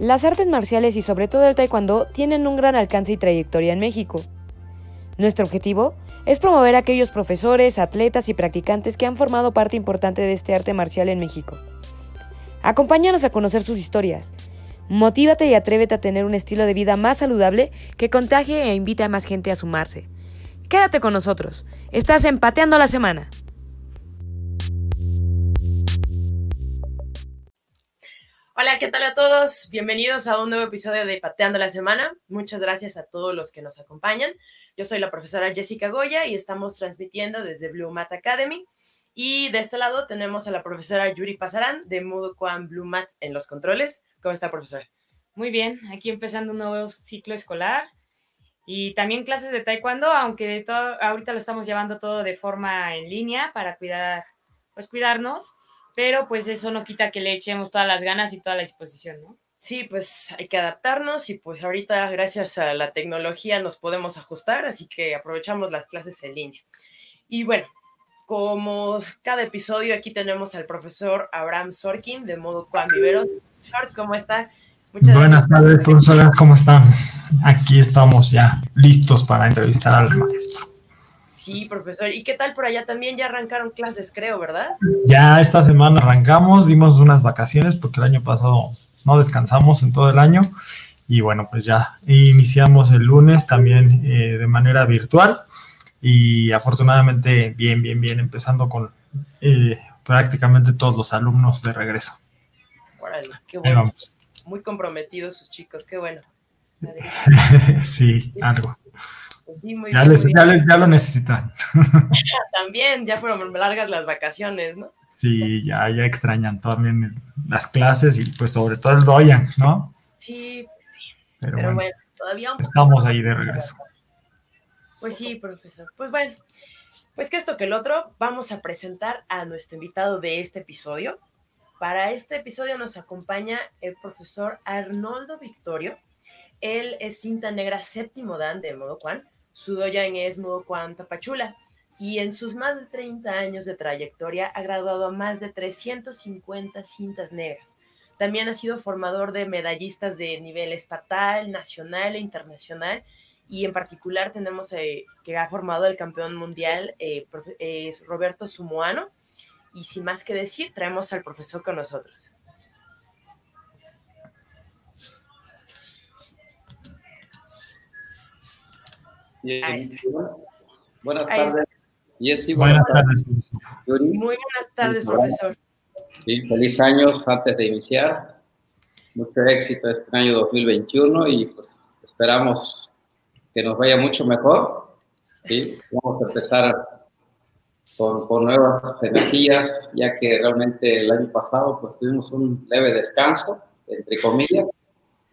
Las artes marciales y sobre todo el taekwondo tienen un gran alcance y trayectoria en México. Nuestro objetivo es promover a aquellos profesores, atletas y practicantes que han formado parte importante de este arte marcial en México. Acompáñanos a conocer sus historias. Motívate y atrévete a tener un estilo de vida más saludable que contagie e invite a más gente a sumarse. Quédate con nosotros. Estás empateando la semana. Hola, ¿qué tal a todos? Bienvenidos a un nuevo episodio de Pateando la Semana. Muchas gracias a todos los que nos acompañan. Yo soy la profesora Jessica Goya y estamos transmitiendo desde Blue Mat Academy. Y de este lado tenemos a la profesora Yuri Pasarán de Modo Quan Blue Mat en los controles. ¿Cómo está, profesora? Muy bien, aquí empezando un nuevo ciclo escolar y también clases de taekwondo, aunque todo, ahorita lo estamos llevando todo de forma en línea para cuidar, pues cuidarnos pero pues eso no quita que le echemos todas las ganas y toda la disposición, ¿no? Sí, pues hay que adaptarnos y pues ahorita gracias a la tecnología nos podemos ajustar, así que aprovechamos las clases en línea. Y bueno, como cada episodio aquí tenemos al profesor Abraham Sorkin de Modo Juan Vivero. Sork, ¿cómo está? Muchas Buenas tardes, profesora, ¿cómo están? Aquí estamos ya listos para entrevistar al maestro. Sí, profesor. ¿Y qué tal por allá? También ya arrancaron clases, creo, ¿verdad? Ya esta semana arrancamos, dimos unas vacaciones porque el año pasado no descansamos en todo el año. Y bueno, pues ya iniciamos el lunes también eh, de manera virtual y afortunadamente bien, bien, bien, empezando con eh, prácticamente todos los alumnos de regreso. Órale, qué bueno. Muy comprometidos sus chicos, qué bueno. sí, algo. Pues ya, les, ya, lo necesitan. También, ya fueron largas las vacaciones, ¿no? Sí, ya, ya extrañan también las clases y pues sobre todo el Doyan, ¿no? Sí, pues sí. Pero, bueno, todavía estamos ahí de regreso. Pues sí, profesor. Pues bueno, pues que esto que el otro, vamos a presentar a nuestro invitado de este episodio. Para este episodio nos acompaña el profesor Arnoldo Victorio. Él es cinta negra séptimo dan de Modo Juan su doyan es Juan Tapachula y en sus más de 30 años de trayectoria ha graduado a más de 350 cintas negras. También ha sido formador de medallistas de nivel estatal, nacional e internacional y en particular tenemos eh, que ha formado el campeón mundial eh, Roberto Sumoano. Y sin más que decir, traemos al profesor con nosotros. Buenas tardes. buenas, tardes. Muy buenas tardes, profesor. Sí, feliz años antes de iniciar. Mucho éxito este año 2021 y pues esperamos que nos vaya mucho mejor. ¿sí? Vamos a empezar con, con, nuevas energías, ya que realmente el año pasado pues tuvimos un leve descanso, entre comillas,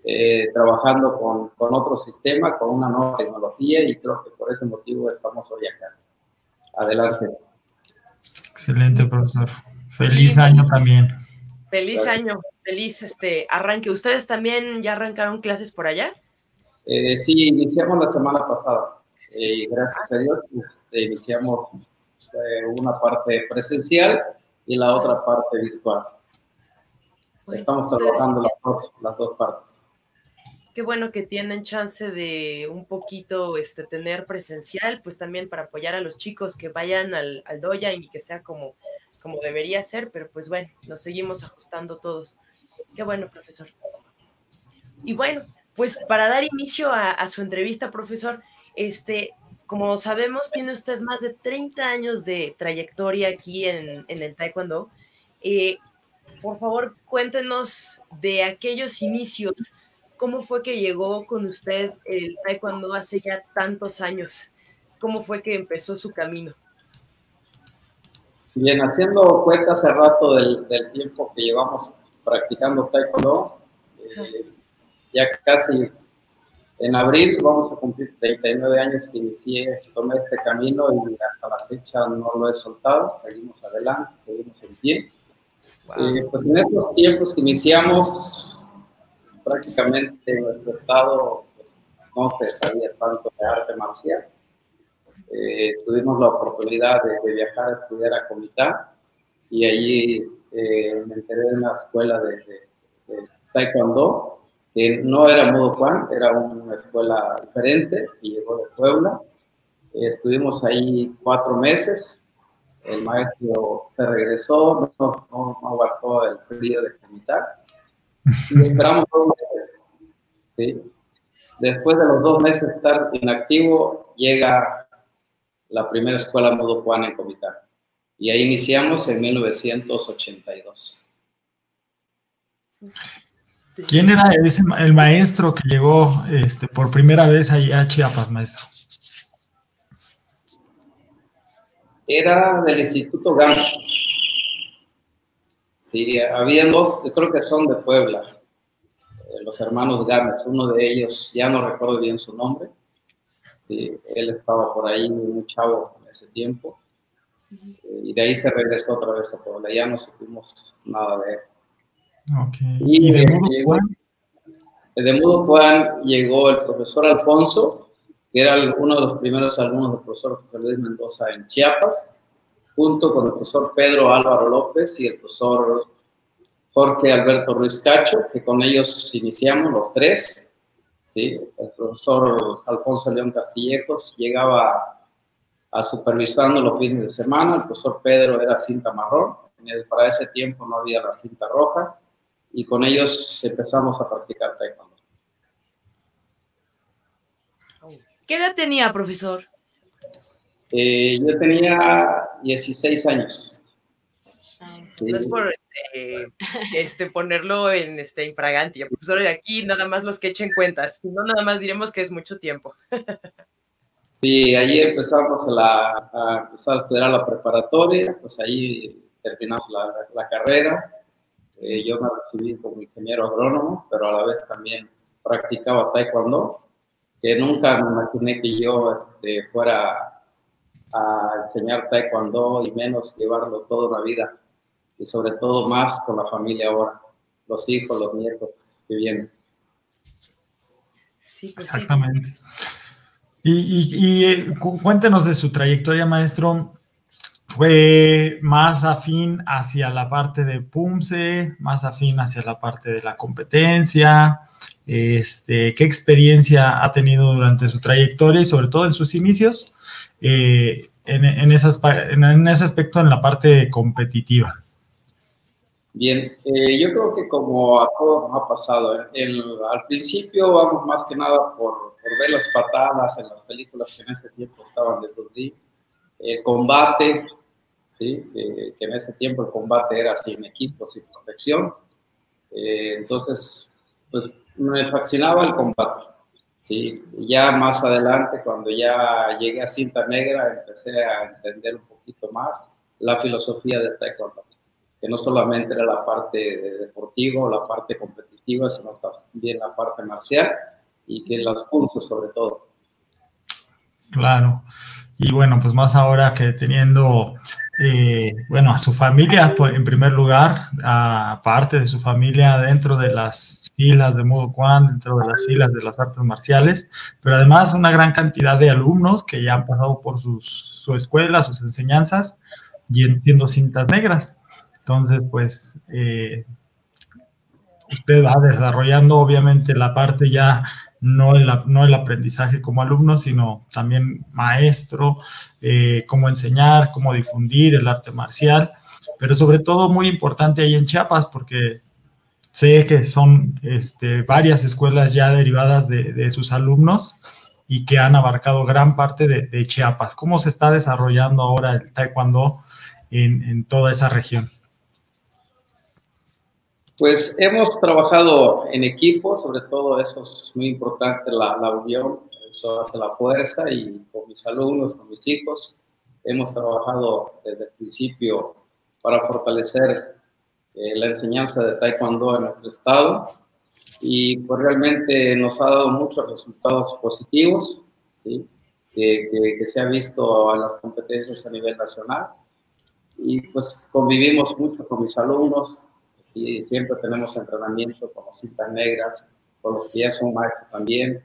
eh, trabajando con, con, otro sistema, con una nueva tecnología y creo que por ese motivo estamos hoy acá. Adelante. Excelente, profesor. Feliz año también. Feliz año, feliz este arranque. ¿Ustedes también ya arrancaron clases por allá? Eh, sí, iniciamos la semana pasada eh, gracias a Dios este, iniciamos una parte presencial y la otra parte virtual. Estamos trabajando las dos, las dos partes qué bueno que tienen chance de un poquito este, tener presencial, pues también para apoyar a los chicos que vayan al, al Doya y que sea como, como debería ser, pero pues bueno, nos seguimos ajustando todos. Qué bueno, profesor. Y bueno, pues para dar inicio a, su entrevista, profesor, este, como sabemos, tiene usted más de 30 años de trayectoria aquí en, en el Taekwondo. Eh, por favor, cuéntenos de aquellos inicios ¿Cómo fue que llegó con usted el taekwondo hace ya tantos años? ¿Cómo fue que empezó su camino? Bien, haciendo cuenta hace rato del, tiempo que llevamos practicando taekwondo, eh, ya casi en abril vamos a cumplir 39 años que inicié, tomé este camino y hasta la fecha no lo he soltado, seguimos adelante, seguimos en pie. Eh, pues en estos tiempos que iniciamos, prácticamente en nuestro estado pues, no se sabía tanto de arte marcial. Eh, tuvimos la oportunidad de, viajar a estudiar a Comitán y allí eh, me enteré de una escuela de, Taekwondo que no era Modo Juan, era una escuela diferente y llegó de Puebla. Estuvimos ahí cuatro meses. El maestro se regresó, no, no, aguantó el frío de comitar. Y esperamos dos meses. ¿sí? Después de los dos meses de estar inactivo, llega la primera escuela Modo Juan en Comitán. Y ahí iniciamos en 1982. ¿Quién era ese, el maestro que llegó este, por primera vez ahí a Chiapas, maestro? Era del Instituto Gámez. Sí, había dos, creo que son de Puebla, eh, los hermanos Gámez. Uno de ellos, ya no recuerdo bien su nombre. Sí, él estaba por ahí, muy chavo en ese tiempo. Eh, y de ahí se regresó otra vez a Puebla. Ya no supimos nada de él. Y, de, Mudo Juan llegó el profesor Alfonso, que era uno de los primeros alumnos del profesor José Luis Mendoza en Chiapas, junto con el profesor Pedro Álvaro López y el profesor Jorge Alberto Ruiz Cacho, que con ellos iniciamos los tres. ¿sí? El profesor Alfonso León Castillejos llegaba a supervisando los fines de semana, el profesor Pedro era cinta marrón, para ese tiempo no había la cinta roja, y con ellos empezamos a practicar taekwondo. ¿Qué edad tenía, profesor? Eh, yo tenía 16 años. No es por este, este, ponerlo en este infragante, profesor de aquí, nada más los que echen cuentas, si no, nada más diremos que es mucho tiempo. sí, ahí empezamos la, a empezar a estudiar la preparatoria, pues ahí terminamos la, la carrera eh, yo me recibí como ingeniero agrónomo, pero a la vez también practicaba taekwondo, que nunca me imaginé que yo este, fuera a enseñar taekwondo y menos llevarlo toda una vida, y sobre todo más con la familia ahora, los hijos, los nietos que vienen. Sí, pues Exactamente. Y, y, y, eh, cuéntenos de su trayectoria, maestro fue más afín hacia la parte de PUMSE, más afín hacia la parte de la competencia. Este, ¿Qué experiencia ha tenido durante su trayectoria y sobre todo en sus inicios eh, en, en, esas, en, ese aspecto en la parte competitiva? Bien, eh, yo creo que como a todos nos ha pasado, el, al principio vamos más que nada por, por, ver las patadas en las películas que en ese tiempo estaban de Bruce el combate, que en ese tiempo el combate era sin equipo, sin protección. Eh, entonces, pues me fascinaba el combate. ¿Sí? ya más adelante, cuando ya llegué a cinta negra, empecé a entender un poquito más la filosofía del taekwondo, que no solamente era la parte de deportivo, la parte competitiva, sino también la parte marcial y que las pulsos sobre todo. Claro. Y bueno, pues más ahora que teniendo eh, bueno, a su familia, pues, en primer lugar, a parte de su familia dentro de las filas de Mudo Kwan, dentro de las filas de las artes marciales, pero además una gran cantidad de alumnos que ya han pasado por sus, su escuela, sus enseñanzas, y siendo cintas negras. Entonces, pues, eh, usted va desarrollando obviamente la parte ya no el, no el aprendizaje como alumno, sino también maestro, eh, cómo enseñar, cómo difundir el arte marcial, pero sobre todo muy importante ahí en Chiapas, porque sé que son este, varias escuelas ya derivadas de, sus alumnos y que han abarcado gran parte de, Chiapas. ¿Cómo se está desarrollando ahora el taekwondo en, en toda esa región? Pues hemos trabajado en equipo, sobre todo eso es muy importante, la, unión, eso hace la fuerza y con mis alumnos, con mis hijos, hemos trabajado desde el principio para fortalecer eh, la enseñanza de Taekwondo en nuestro estado y pues realmente nos ha dado muchos resultados positivos, ¿sí? que, se ha visto en las competencias a nivel nacional y pues convivimos mucho con mis alumnos, ¿sí? Siempre tenemos entrenamiento con los cintas negras, con los que ya son maestros también,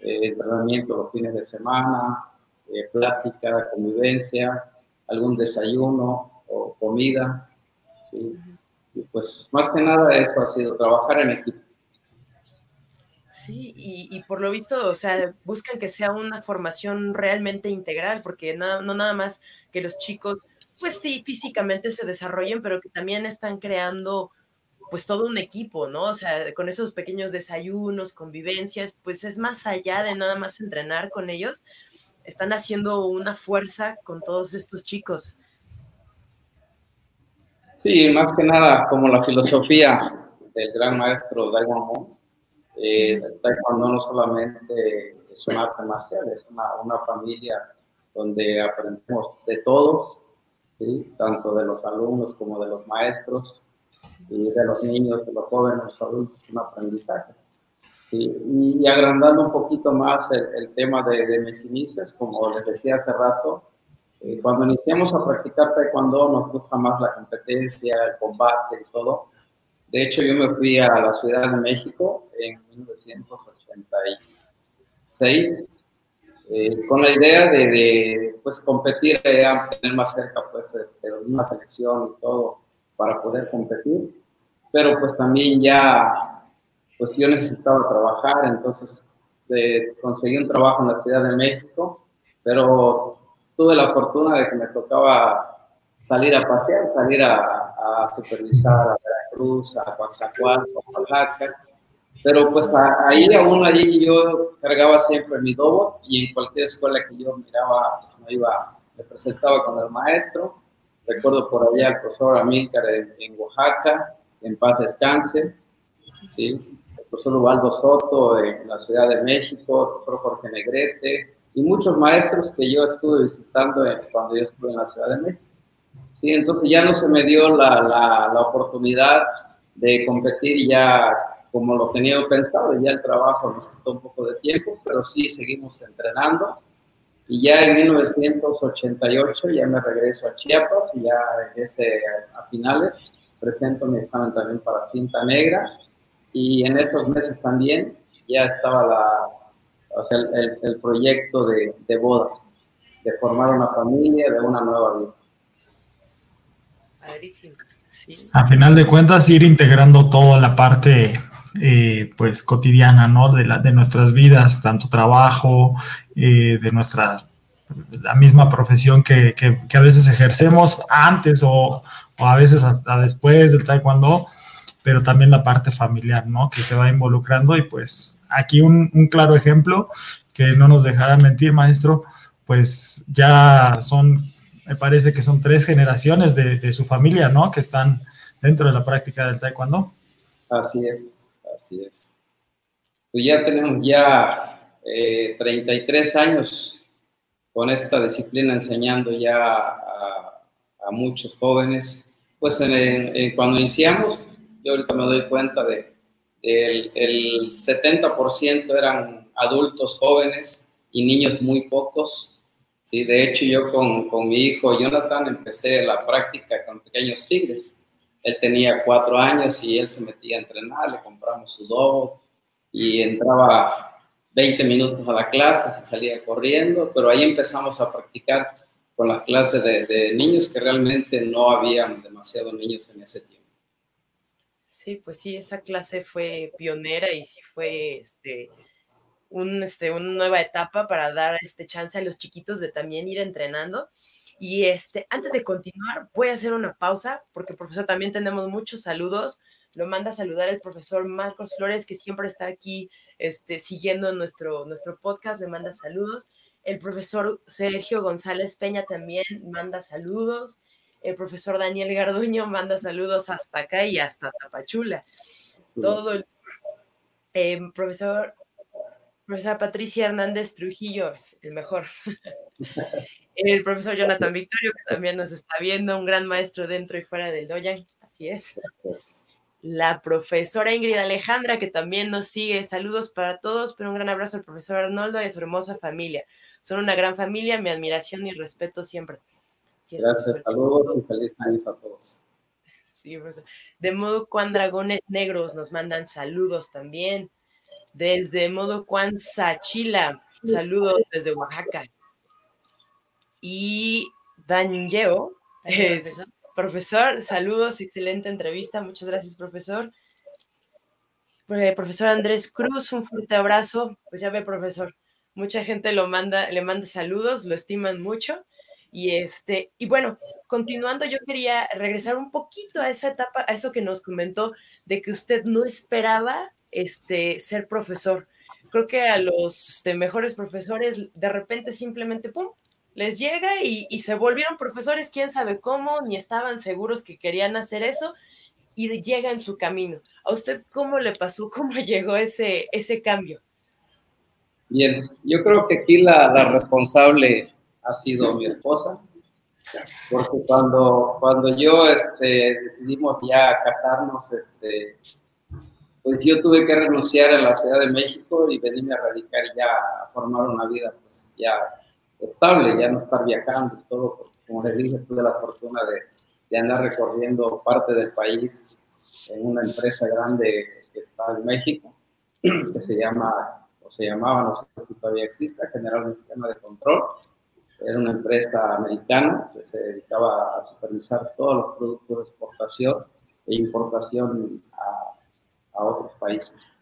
eh, entrenamiento los fines de semana, eh, plática, convivencia, algún desayuno o comida. ¿sí? Y pues más que nada eso ha sido trabajar en equipo. Sí, y, por lo visto, o sea, buscan que sea una formación realmente integral, porque no, no nada más que los chicos, pues sí, físicamente se desarrollen, pero que también están creando pues todo un equipo, ¿no? O sea, con esos pequeños desayunos, convivencias, pues es más allá de nada más entrenar con ellos, están haciendo una fuerza con todos estos chicos. Sí, más que nada, como la filosofía del gran maestro Daiwan eh, Taekwondo no solamente es un arte marcial, es una, una familia donde aprendemos de todos, ¿sí? tanto de los alumnos como de los maestros, y de los niños, de los jóvenes, los adultos, un aprendizaje. ¿sí? Y, agrandando un poquito más el, tema de, de, mis inicios, como les decía hace rato, eh, cuando iniciamos a practicar taekwondo nos gusta más la competencia, el combate y todo, de hecho, yo me fui a la Ciudad de México en 1986 eh, con la idea de, pues, competir, eh, tener más cerca pues, este, una selección y todo para poder competir. Pero pues también ya, pues yo necesitaba trabajar, entonces eh, conseguí un trabajo en la Ciudad de México, pero tuve la fortuna de que me tocaba salir a pasear, salir a, a supervisar a Cruz, a Coatzacoalcos, a Oaxaca. Pero pues ahí aún allí yo cargaba siempre mi dobo y en cualquier escuela que yo miraba, pues me iba, me presentaba con el maestro. Recuerdo por allá al profesor Amílcar en, Oaxaca, en paz descanse, ¿sí? el profesor Ubaldo Soto en la Ciudad de México, el profesor Jorge Negrete y muchos maestros que yo estuve visitando cuando yo estuve en la Ciudad de México. Sí, entonces ya no se me dio la, la, oportunidad de competir ya como lo tenía pensado, ya el trabajo nos quitó un poco de tiempo, pero sí seguimos entrenando. Y ya en 1988 ya me regreso a Chiapas y ya ese, a finales presento mi examen también para cinta negra. Y en esos meses también ya estaba la, o sea, el, el proyecto de, de boda, de formar una familia, de una nueva vida. A final de cuentas, ir integrando toda la parte eh, pues cotidiana, ¿no? De, la, de nuestras vidas, tanto trabajo, eh, de nuestra, la misma profesión que, a veces ejercemos antes o, a veces hasta después del taekwondo, pero también la parte familiar, ¿no? Que se va involucrando y pues aquí un, un claro ejemplo que no nos dejará mentir, maestro, pues ya son me parece que son tres generaciones de, su familia, ¿no? Que están dentro de la práctica del taekwondo. Así es, así es. Pues ya tenemos ya 33 eh, años con esta disciplina enseñando ya a, muchos jóvenes. Pues cuando iniciamos, yo ahorita me doy cuenta de el, el 70% eran adultos jóvenes y niños muy pocos Sí, de hecho yo con, con, mi hijo Jonathan empecé la práctica con pequeños tigres. Él tenía cuatro años y él se metía a entrenar, le compramos su dobo y entraba 20 minutos a la clase, se salía corriendo, pero ahí empezamos a practicar con las clases de, de niños que realmente no habían demasiados niños en ese tiempo. Sí, pues sí, esa clase fue pionera y sí fue este, un, este, una nueva etapa para dar este chance a los chiquitos de también ir entrenando. Y este, antes de continuar, voy a hacer una pausa porque, profesor, también tenemos muchos saludos. Lo manda a saludar el profesor Marcos Flores, que siempre está aquí este, siguiendo nuestro, nuestro podcast, le manda saludos. El profesor Sergio González Peña también manda saludos. El profesor Daniel Garduño manda saludos hasta acá y hasta Tapachula. Todo el eh, profesor profesora Patricia Hernández Trujillo es el mejor. el profesor Jonathan Victorio, que también nos está viendo, un gran maestro dentro y fuera del Doyan, así es. La profesora Ingrid Alejandra, que también nos sigue. Saludos para todos, pero un gran abrazo al profesor Arnoldo y a su hermosa familia. Son una gran familia, mi admiración y respeto siempre. Gracias, saludos y feliz años a todos. Sí, de modo cuan dragones negros nos mandan saludos también desde Modo Juan Sachila. Saludos desde Oaxaca. Y Daniel, profesor, saludos, excelente entrevista. Muchas gracias, profesor. eh, profesor Andrés Cruz, un fuerte abrazo. Pues ya ve, profesor, mucha gente lo manda, le manda saludos, lo estiman mucho. Y este, y bueno, continuando, yo quería regresar un poquito a esa etapa, a eso que nos comentó de que usted no esperaba este, ser profesor. Creo que a los este, mejores profesores de repente simplemente, ¡pum!, les llega y, se volvieron profesores, quién sabe cómo, ni estaban seguros que querían hacer eso y llega en su camino. ¿A usted cómo le pasó? ¿Cómo llegó ese, ese cambio? Bien, yo creo que aquí la, la responsable ha sido mi esposa, porque cuando, cuando yo este, decidimos ya casarnos, este, pues yo tuve que renunciar a la Ciudad de México y venirme a radicar ya a formar una vida pues ya estable, ya no estar viajando y todo, porque como les dije, tuve la fortuna de, de andar recorriendo parte del país en una empresa grande que está en México, que se llama, o se llamaba, no sé si todavía existe, General Mexicano de Control, era una empresa americana que se dedicaba a supervisar todos los productos de exportación e importación a, a otros países.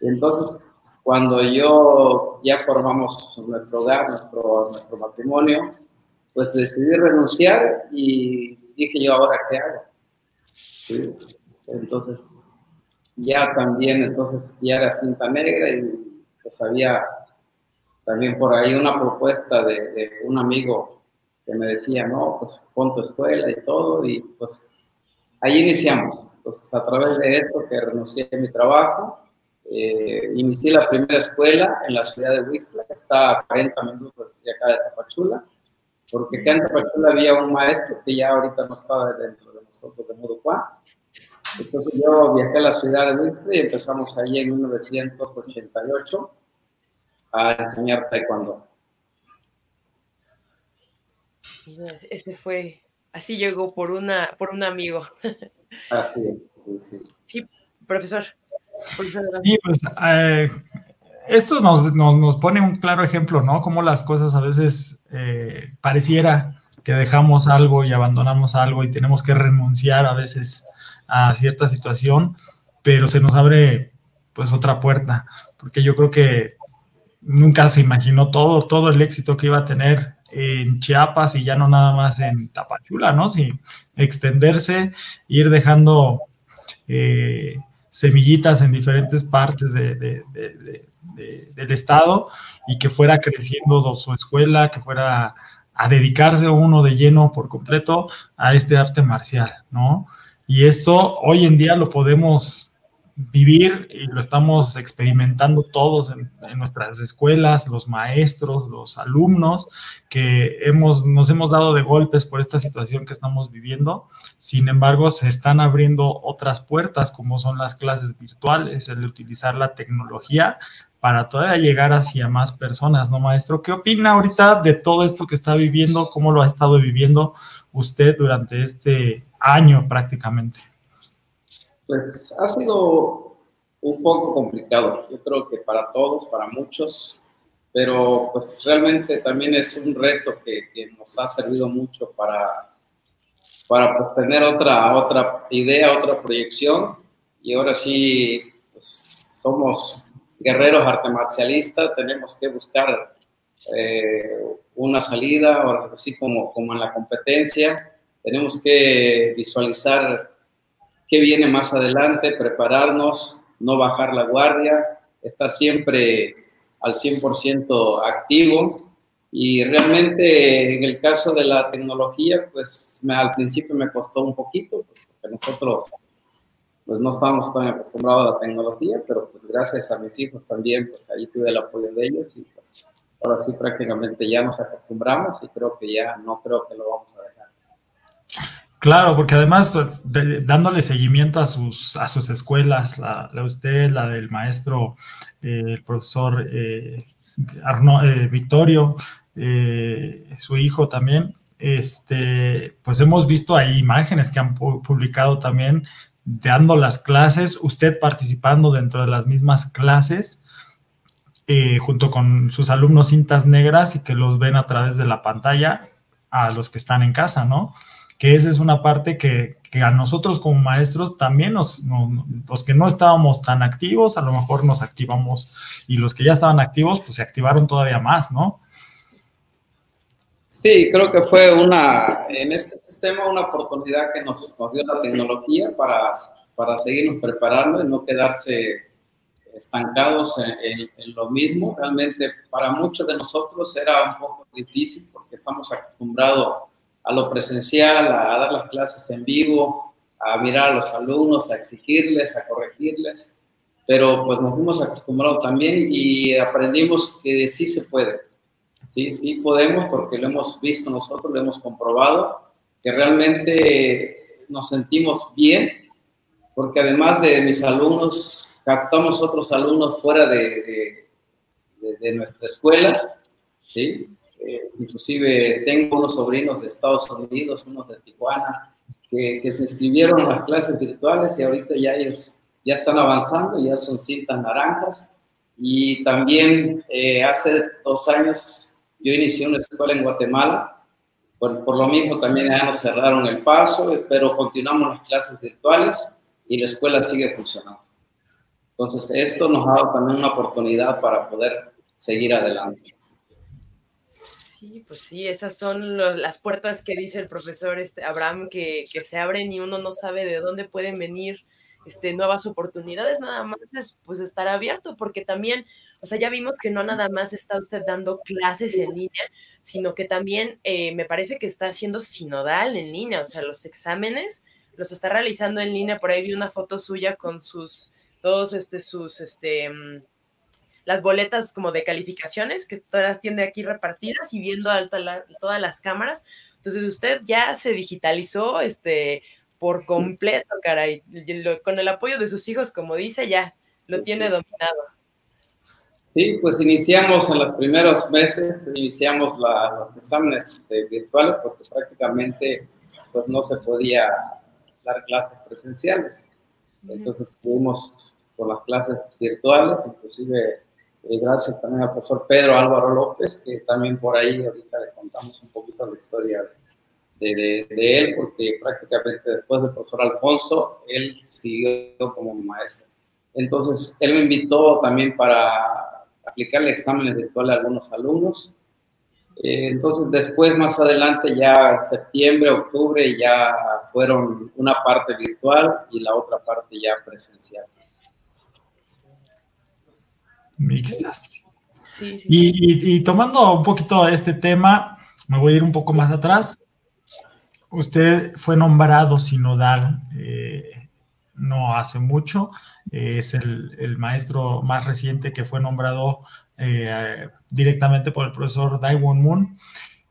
Y entonces, cuando yo ya formamos nuestro hogar, nuestro, nuestro matrimonio, pues decidí renunciar y dije yo, ¿ahora qué hago? ¿Sí? Entonces, ya también, entonces ya era cinta negra y pues había también por ahí una propuesta de, un amigo que me decía, no, pues pon tu escuela y todo, y pues ahí iniciamos. Entonces, a través de esto, que renuncié a mi trabajo, eh, inicié la primera escuela en la ciudad de Huixla, que está a 40 minutos de acá de Tapachula, porque acá en Tapachula había un maestro que ya ahorita no estaba dentro de nosotros de Muducuá. Entonces yo viajé a la ciudad de Huixla y empezamos ahí en 1988 a enseñar taekwondo. Este fue, así llegó por una, por un amigo. Así sí, sí. Sí, profesor. Sí, pues eh, esto nos, nos, nos, pone un claro ejemplo, ¿no? Cómo las cosas a veces eh, pareciera que dejamos algo y abandonamos algo y tenemos que renunciar a veces a cierta situación, pero se nos abre pues otra puerta, porque yo creo que nunca se imaginó todo, todo el éxito que iba a tener en Chiapas y ya no nada más en Tapachula, ¿no? Sí, extenderse, ir dejando eh, semillitas en diferentes partes de, de, de, del estado y que fuera creciendo su escuela, que fuera a dedicarse uno de lleno por completo a este arte marcial, ¿no? Y esto hoy en día lo podemos vivir y lo estamos experimentando todos en, nuestras escuelas, los maestros, los alumnos, que hemos, nos hemos dado de golpes por esta situación que estamos viviendo. Sin embargo, se están abriendo otras puertas, como son las clases virtuales, el utilizar la tecnología para todavía llegar hacia más personas, ¿no, maestro? ¿Qué opina ahorita de todo esto que está viviendo? ¿Cómo lo ha estado viviendo usted durante este año prácticamente? Pues ha sido un poco complicado, yo creo que para todos, para muchos, pero pues realmente también es un reto que, que nos ha servido mucho para, para pues, tener otra, otra idea, otra proyección. Y ahora sí pues, somos guerreros arte marcialistas, tenemos que buscar eh, una salida, así como, como en la competencia, tenemos que visualizar qué viene más adelante, prepararnos, no bajar la guardia, estar siempre al 100% activo. Y realmente en el caso de la tecnología, pues me, al principio me costó un poquito, pues, porque nosotros pues no estábamos tan acostumbrados a la tecnología, pero pues gracias a mis hijos también, pues ahí tuve el apoyo de ellos y pues ahora sí prácticamente ya nos acostumbramos y creo que ya no creo que lo vamos a dejar. Claro, porque además, pues, dándole seguimiento a sus, a sus escuelas, la, de usted, la del maestro, eh, el profesor eh, eh, Victorio, eh, su hijo también, este, pues hemos visto ahí imágenes que han publicado también dando las clases, usted participando dentro de las mismas clases, junto con sus alumnos cintas negras y que los ven a través de la pantalla a los que están en casa, ¿no? Que esa es una parte que, a nosotros como maestros también nos, los que no estábamos tan activos, a lo mejor nos activamos y los que ya estaban activos, pues se activaron todavía más, ¿no? Sí, creo que fue una, en este sistema, una oportunidad que nos, dio la tecnología para, para seguirnos preparando y no quedarse estancados en, lo mismo. Realmente para muchos de nosotros era un poco difícil porque estamos acostumbrados a lo presencial, a dar las clases en vivo, a mirar a los alumnos, a exigirles, a corregirles, pero pues nos fuimos acostumbrados también y aprendimos que sí se puede, sí, sí podemos porque lo hemos visto nosotros, lo hemos comprobado, que realmente nos sentimos bien, porque además de mis alumnos, captamos otros alumnos fuera de, de nuestra escuela, ¿sí? Eh, inclusive tengo unos sobrinos de Estados Unidos, unos de Tijuana, que, se inscribieron en las clases virtuales y ahorita ya ellos ya están avanzando, ya son cintas naranjas. Y también eh, hace dos años yo inicié una escuela en Guatemala, por, por, lo mismo también ya nos cerraron el paso, pero continuamos las clases virtuales y la escuela sigue funcionando. Entonces, esto nos ha dado también una oportunidad para poder seguir adelante. Sí, pues sí, esas son las puertas que dice el profesor este, Abraham que, se abren y uno no sabe de dónde pueden venir este, nuevas oportunidades, nada más es pues estar abierto, porque también, o sea, ya vimos que no nada más está usted dando clases en línea, sino que también eh, me parece que está haciendo sinodal en línea, o sea, los exámenes los está realizando en línea, por ahí vi una foto suya con sus, todos este, sus, este, mm, las boletas como de calificaciones que todas las tiene aquí repartidas y viendo alta todas las cámaras. Entonces usted ya se digitalizó este, por completo, caray. Con el apoyo de sus hijos, como dice, ya lo tiene dominado. Sí, pues iniciamos en los primeros meses, iniciamos los exámenes virtuales porque prácticamente pues no se podía dar clases presenciales. Entonces estuvimos con las clases virtuales, inclusive eh, gracias también al profesor Pedro Álvaro López, que también por ahí ahorita le contamos un poquito la historia de, de, él, porque prácticamente después del profesor Alfonso, él siguió como maestro. Entonces, él me invitó también para aplicarle exámenes virtuales a algunos alumnos. Eh, entonces, después, más adelante, ya en septiembre, octubre, ya fueron una parte virtual y la otra parte ya presencial mixtas. Y, tomando un poquito este tema, me voy a ir un poco más atrás. Usted fue nombrado sinodal eh, no hace mucho. es el, maestro más reciente que fue nombrado eh, directamente por el profesor Daiwon Moon.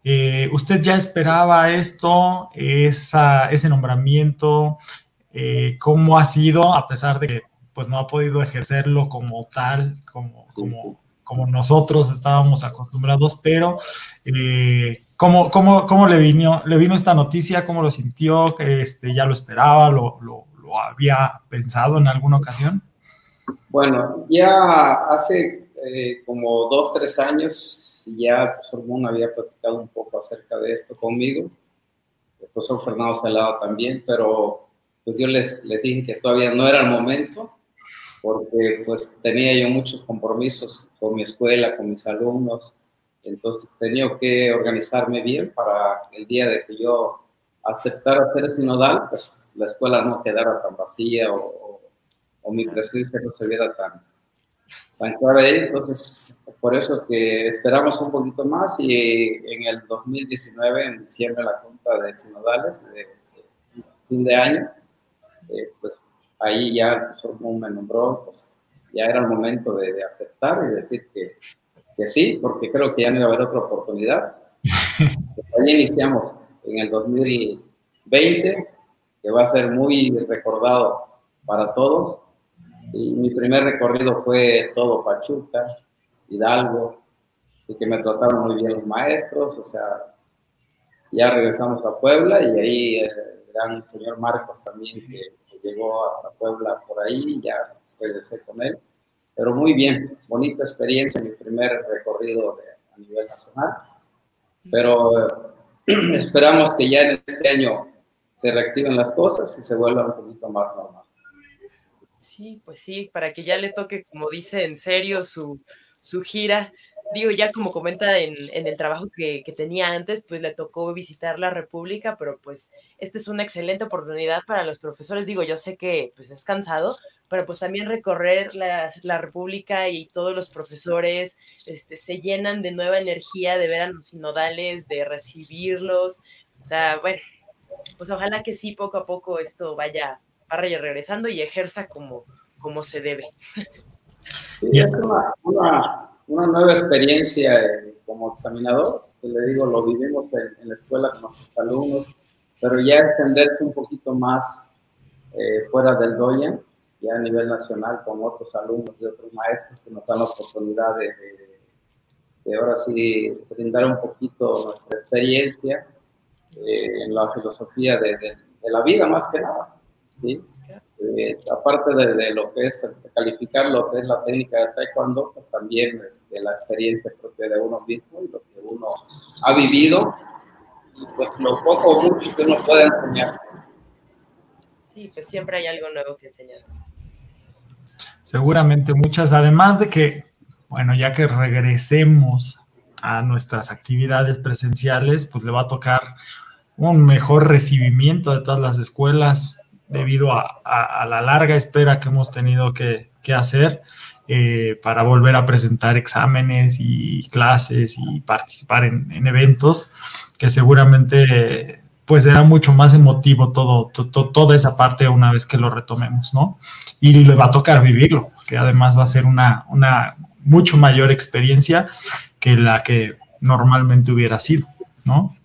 Eh, ¿Usted ya esperaba esto, ese nombramiento? ¿Cómo ha sido, a pesar de que pues no ha podido ejercerlo como tal, como, como, como nosotros estábamos acostumbrados, pero eh, ¿cómo, cómo, cómo le, vino, le vino esta noticia? ¿Cómo lo sintió? Este, ¿Ya lo esperaba? ¿Lo, lo, lo había pensado en alguna ocasión? Bueno, ya hace eh, como dos, tres años, ya Moon había platicado un poco acerca de esto conmigo, el profesor Fernando Salado también, pero pues yo les, les dije que todavía no era el momento, porque pues tenía yo muchos compromisos con mi escuela, con mis alumnos, entonces tenía que organizarme bien para el día de que yo aceptara ser sinodal, pues la escuela no quedara tan vacía o, mi presencia no se viera tan, tan clara ahí, entonces por eso que esperamos un poquito más y en el 2019, en diciembre, la Junta de Sinodales de, fin de año, eh, pues ahí ya el profesor me nombró, pues ya era el momento de, aceptar y decir que, que, sí, porque creo que ya no iba a haber otra oportunidad. ahí iniciamos en el 2020, que va a ser muy recordado para todos. mi primer recorrido fue todo Pachuca, Hidalgo, así que me trataron muy bien los maestros, o sea, ya regresamos a Puebla y ahí el gran señor Marcos también que llegó hasta Puebla por ahí, ya regresé con él. Pero muy bien, bonita experiencia, mi primer recorrido a nivel nacional. Pero esperamos que ya en este año se reactiven las cosas y se vuelva un poquito más normal. Sí, pues sí, para que ya le toque, como dice, en serio su, su gira. Digo, ya como comenta en, el trabajo que, que, tenía antes, pues le tocó visitar la República, pero pues esta es una excelente oportunidad para los profesores. Digo, yo sé que pues es cansado, pero pues también recorrer la, la República y todos los profesores este, se llenan de nueva energía de ver a los sinodales, de recibirlos. O sea, bueno, pues ojalá que sí, poco a poco esto vaya, vaya regresando y ejerza como, como se debe. Sí, una, una, una, nueva experiencia eh, como examinador, que le digo, lo vivimos en, la escuela con nuestros alumnos, pero ya extenderse un poquito más eh, fuera del Doyen, ya a nivel nacional con otros alumnos y otros maestros que nos dan la oportunidad de ahora sí brindar un poquito nuestra experiencia eh, en la filosofía de, de, la vida más que nada, ¿sí? Eh, aparte de, de, lo que es calificar lo que es la técnica de taekwondo, pues también este, la experiencia propia de uno mismo y lo que uno ha vivido y pues lo poco o mucho que uno puede enseñar. Sí, pues siempre hay algo nuevo que enseñar. Seguramente muchas, además de que, bueno, ya que regresemos a nuestras actividades presenciales, pues le va a tocar un mejor recibimiento de todas las escuelas debido a, la larga espera que hemos tenido que, hacer eh, para volver a presentar exámenes y clases y participar en, en eventos que seguramente pues era mucho más emotivo todo, toda esa parte una vez que lo retomemos, ¿no? Y le va a tocar vivirlo, que además va a ser una, una mucho mayor experiencia que la que normalmente hubiera sido, ¿no?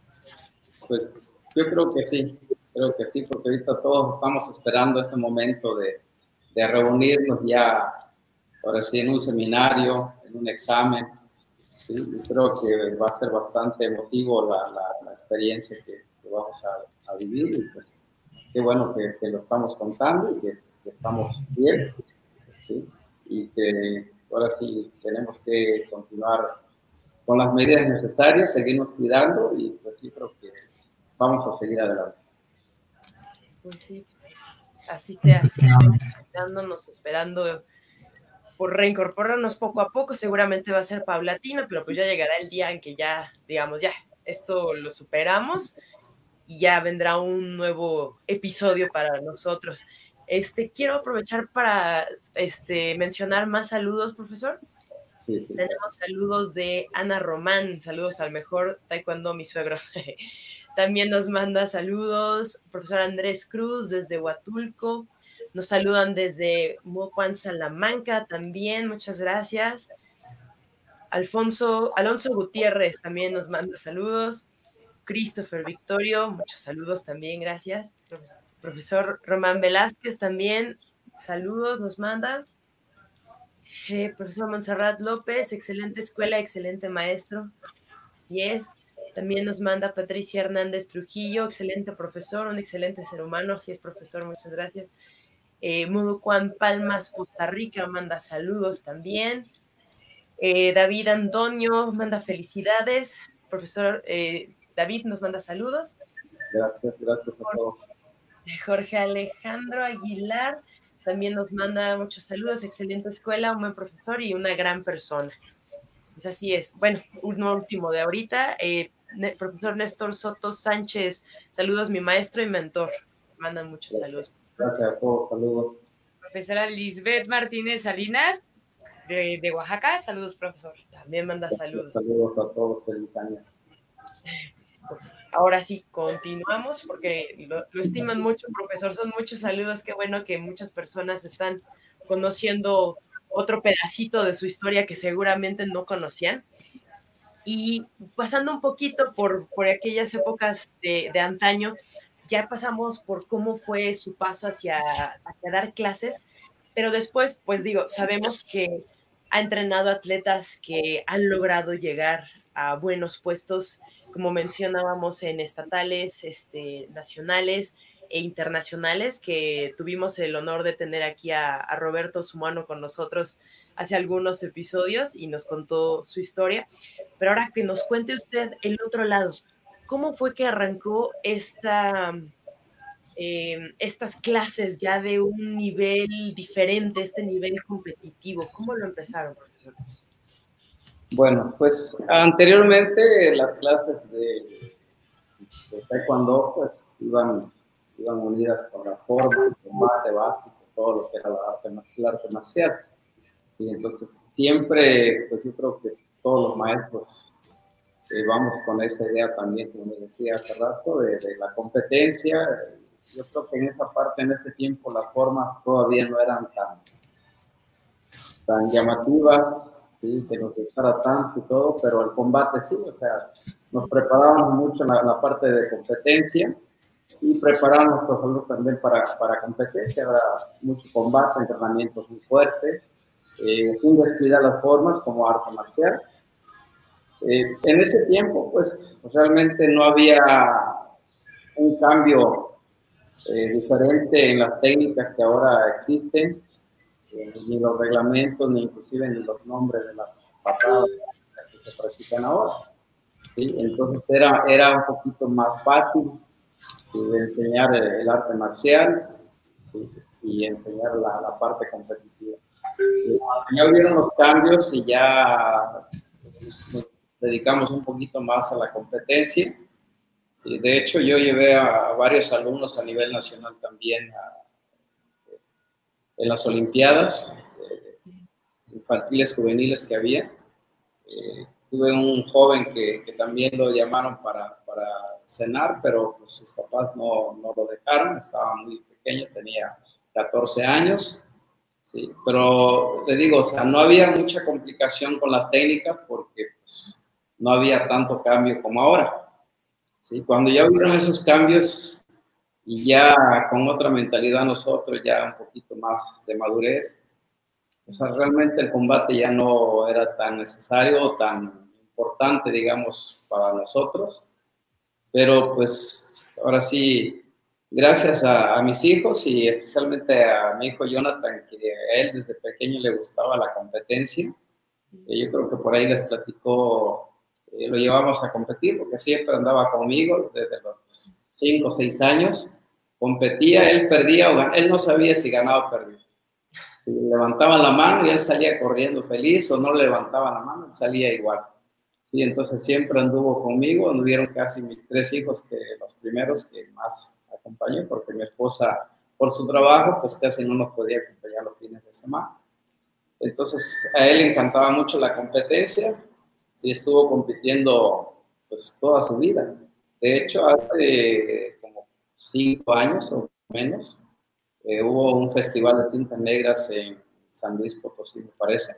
Pues yo creo que sí, creo que sí, porque ahorita todos estamos esperando ese momento de, reunirnos ya, ahora sí, en un seminario, en un examen. ¿sí? Creo que va a ser bastante emotivo la, experiencia que, vamos a, vivir y pues qué bueno que, lo estamos contando y que, estamos bien y que ahora sí tenemos que continuar con las medidas necesarias, seguirnos cuidando y pues sí creo que vamos a seguir adelante. Pues sí, así sea, quedándonos esperando por reincorporarnos poco a poco, seguramente va a ser paulatino, pero pues ya llegará el día en que ya, digamos, ya, esto lo superamos y ya vendrá un nuevo episodio para nosotros. Este, quiero aprovechar para este, mencionar más saludos, profesor. Sí, sí. Tenemos saludos de Ana Román, saludos al mejor taekwondo, mi suegro. También nos manda saludos profesor Andrés Cruz desde Huatulco. Nos saludan desde Mojuan, Salamanca también, muchas gracias. Alfonso, Alonso Gutiérrez también nos manda saludos. Christopher Victorio, muchos saludos también, gracias. Profesor, profesor Román Velázquez también, saludos, nos manda. Eh, profesor Monserrat López, excelente escuela, excelente maestro. Así es. También nos manda Patricia Hernández Trujillo, excelente profesor, un excelente ser humano. Así es, profesor, muchas gracias. Eh, Muducuan Palmas, Costa Rica, manda saludos también. Eh, David Antonio manda felicidades. Profesor eh, David nos manda saludos. Gracias, gracias a todos. Jorge Alejandro Aguilar también nos manda muchos saludos. Excelente escuela, un buen profesor y una gran persona. Pues así es. Bueno, un último de ahorita. Eh, profesor Néstor Soto Sánchez, saludos, mi maestro y mentor. Mandan muchos gracias. saludos. Gracias a todos, saludos. Profesora Lisbeth Martínez Salinas, de, de, Oaxaca, saludos, profesor. También manda saludos. Saludos a todos, feliz año. Ahora sí, continuamos porque lo, lo estiman mucho, profesor. Son muchos saludos. Qué bueno que muchas personas están conociendo otro pedacito de su historia que seguramente no conocían. Y pasando un poquito por, por aquellas épocas de, de, antaño, ya pasamos por cómo fue su paso hacia, hacia, dar clases, pero después, pues digo, sabemos que ha entrenado atletas que han logrado llegar a buenos puestos, como mencionábamos en estatales, este, nacionales e internacionales, que tuvimos el honor de tener aquí a, Roberto Sumano con nosotros hace algunos episodios y nos contó su historia. Pero ahora que nos cuente usted el otro lado, ¿cómo fue que arrancó esta, eh, estas clases ya de un nivel diferente, este nivel competitivo? ¿Cómo lo empezaron, profesor? Bueno, pues anteriormente las clases de, taekwondo pues iban, iban unidas con las formas, combate básico, todo lo que era la arte, el arte marcial. Sí, entonces siempre, pues yo creo que todos los maestros eh, vamos con esa idea también, como me decía hace rato, de, la competencia. Yo creo que en esa parte, en ese tiempo, las formas todavía no eran tan, tan llamativas que nos gustara tanto y todo, pero el combate sí, o sea, nos preparábamos mucho en la, parte de competencia y preparábamos a los también para, para competencia, era mucho combate, entrenamientos muy fuertes, eh, sin descuidar las formas como arte marcial. Eh, en ese tiempo, pues realmente no había un cambio eh, diferente en las técnicas que ahora existen ni los reglamentos, ni inclusive ni los nombres de las patadas que se practican ahora. Entonces era, era un poquito más fácil de enseñar el, arte marcial y enseñar la parte competitiva. Ya hubieron los cambios y ya nos dedicamos un poquito más a la competencia. Sí, de hecho, yo llevé a varios alumnos a nivel nacional también a, en las Olimpiadas eh, infantiles juveniles que había. Eh, tuve un joven que, que, también lo llamaron para, para cenar, pero pues, sus papás no, no, lo dejaron, estaba muy pequeño, tenía 14 años. Sí, pero le digo, o sea, no había mucha complicación con las técnicas porque pues, no había tanto cambio como ahora. ¿sí? Cuando ya hubieron esos cambios, y ya con otra mentalidad nosotros, ya un poquito más de madurez, o sea, realmente el combate ya no era tan necesario, tan importante, digamos, para nosotros, pero pues ahora sí, gracias a, mis hijos y especialmente a mi hijo Jonathan, que a él desde pequeño le gustaba la competencia, yo creo que por ahí les platicó, eh, lo llevamos a competir, porque siempre andaba conmigo desde los 5 o 6 años, competía, él perdía o ganaba, él no sabía si ganaba o perdía. Si levantaban la mano y él salía corriendo feliz o no levantaba la mano, salía igual. Sí, entonces siempre anduvo conmigo, anduvieron casi mis tres hijos, que los primeros que más acompañé, porque mi esposa, por su trabajo, pues casi no nos podía acompañar los fines de semana. Entonces, a él le encantaba mucho la competencia, sí estuvo compitiendo pues toda su vida. De hecho, hace cinco años o menos, eh, hubo un festival de cintas negras en San Luis Potosí, me parece,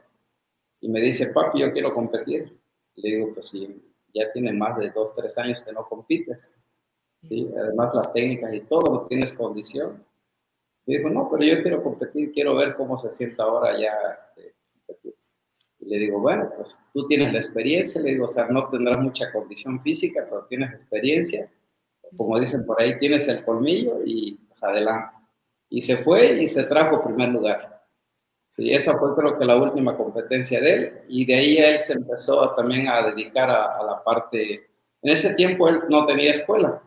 y me dice, papi, yo quiero competir. Le digo, pues si ya tiene más de dos, tres años que no compites, ¿sí? Además las técnicas y todo, no tienes condición. Y dijo, no, pero yo quiero competir, quiero ver cómo se siente ahora ya este. Y le digo, bueno, pues tú tienes la experiencia, le digo, o sea, no tendrás mucha condición física, pero tienes experiencia, como dicen por ahí, tienes el colmillo y pues adelante. Y se fue y se trajo primer lugar. Sí, esa fue creo que la última competencia de él y de ahí él se empezó también a dedicar a, la parte, en ese tiempo él no tenía escuela,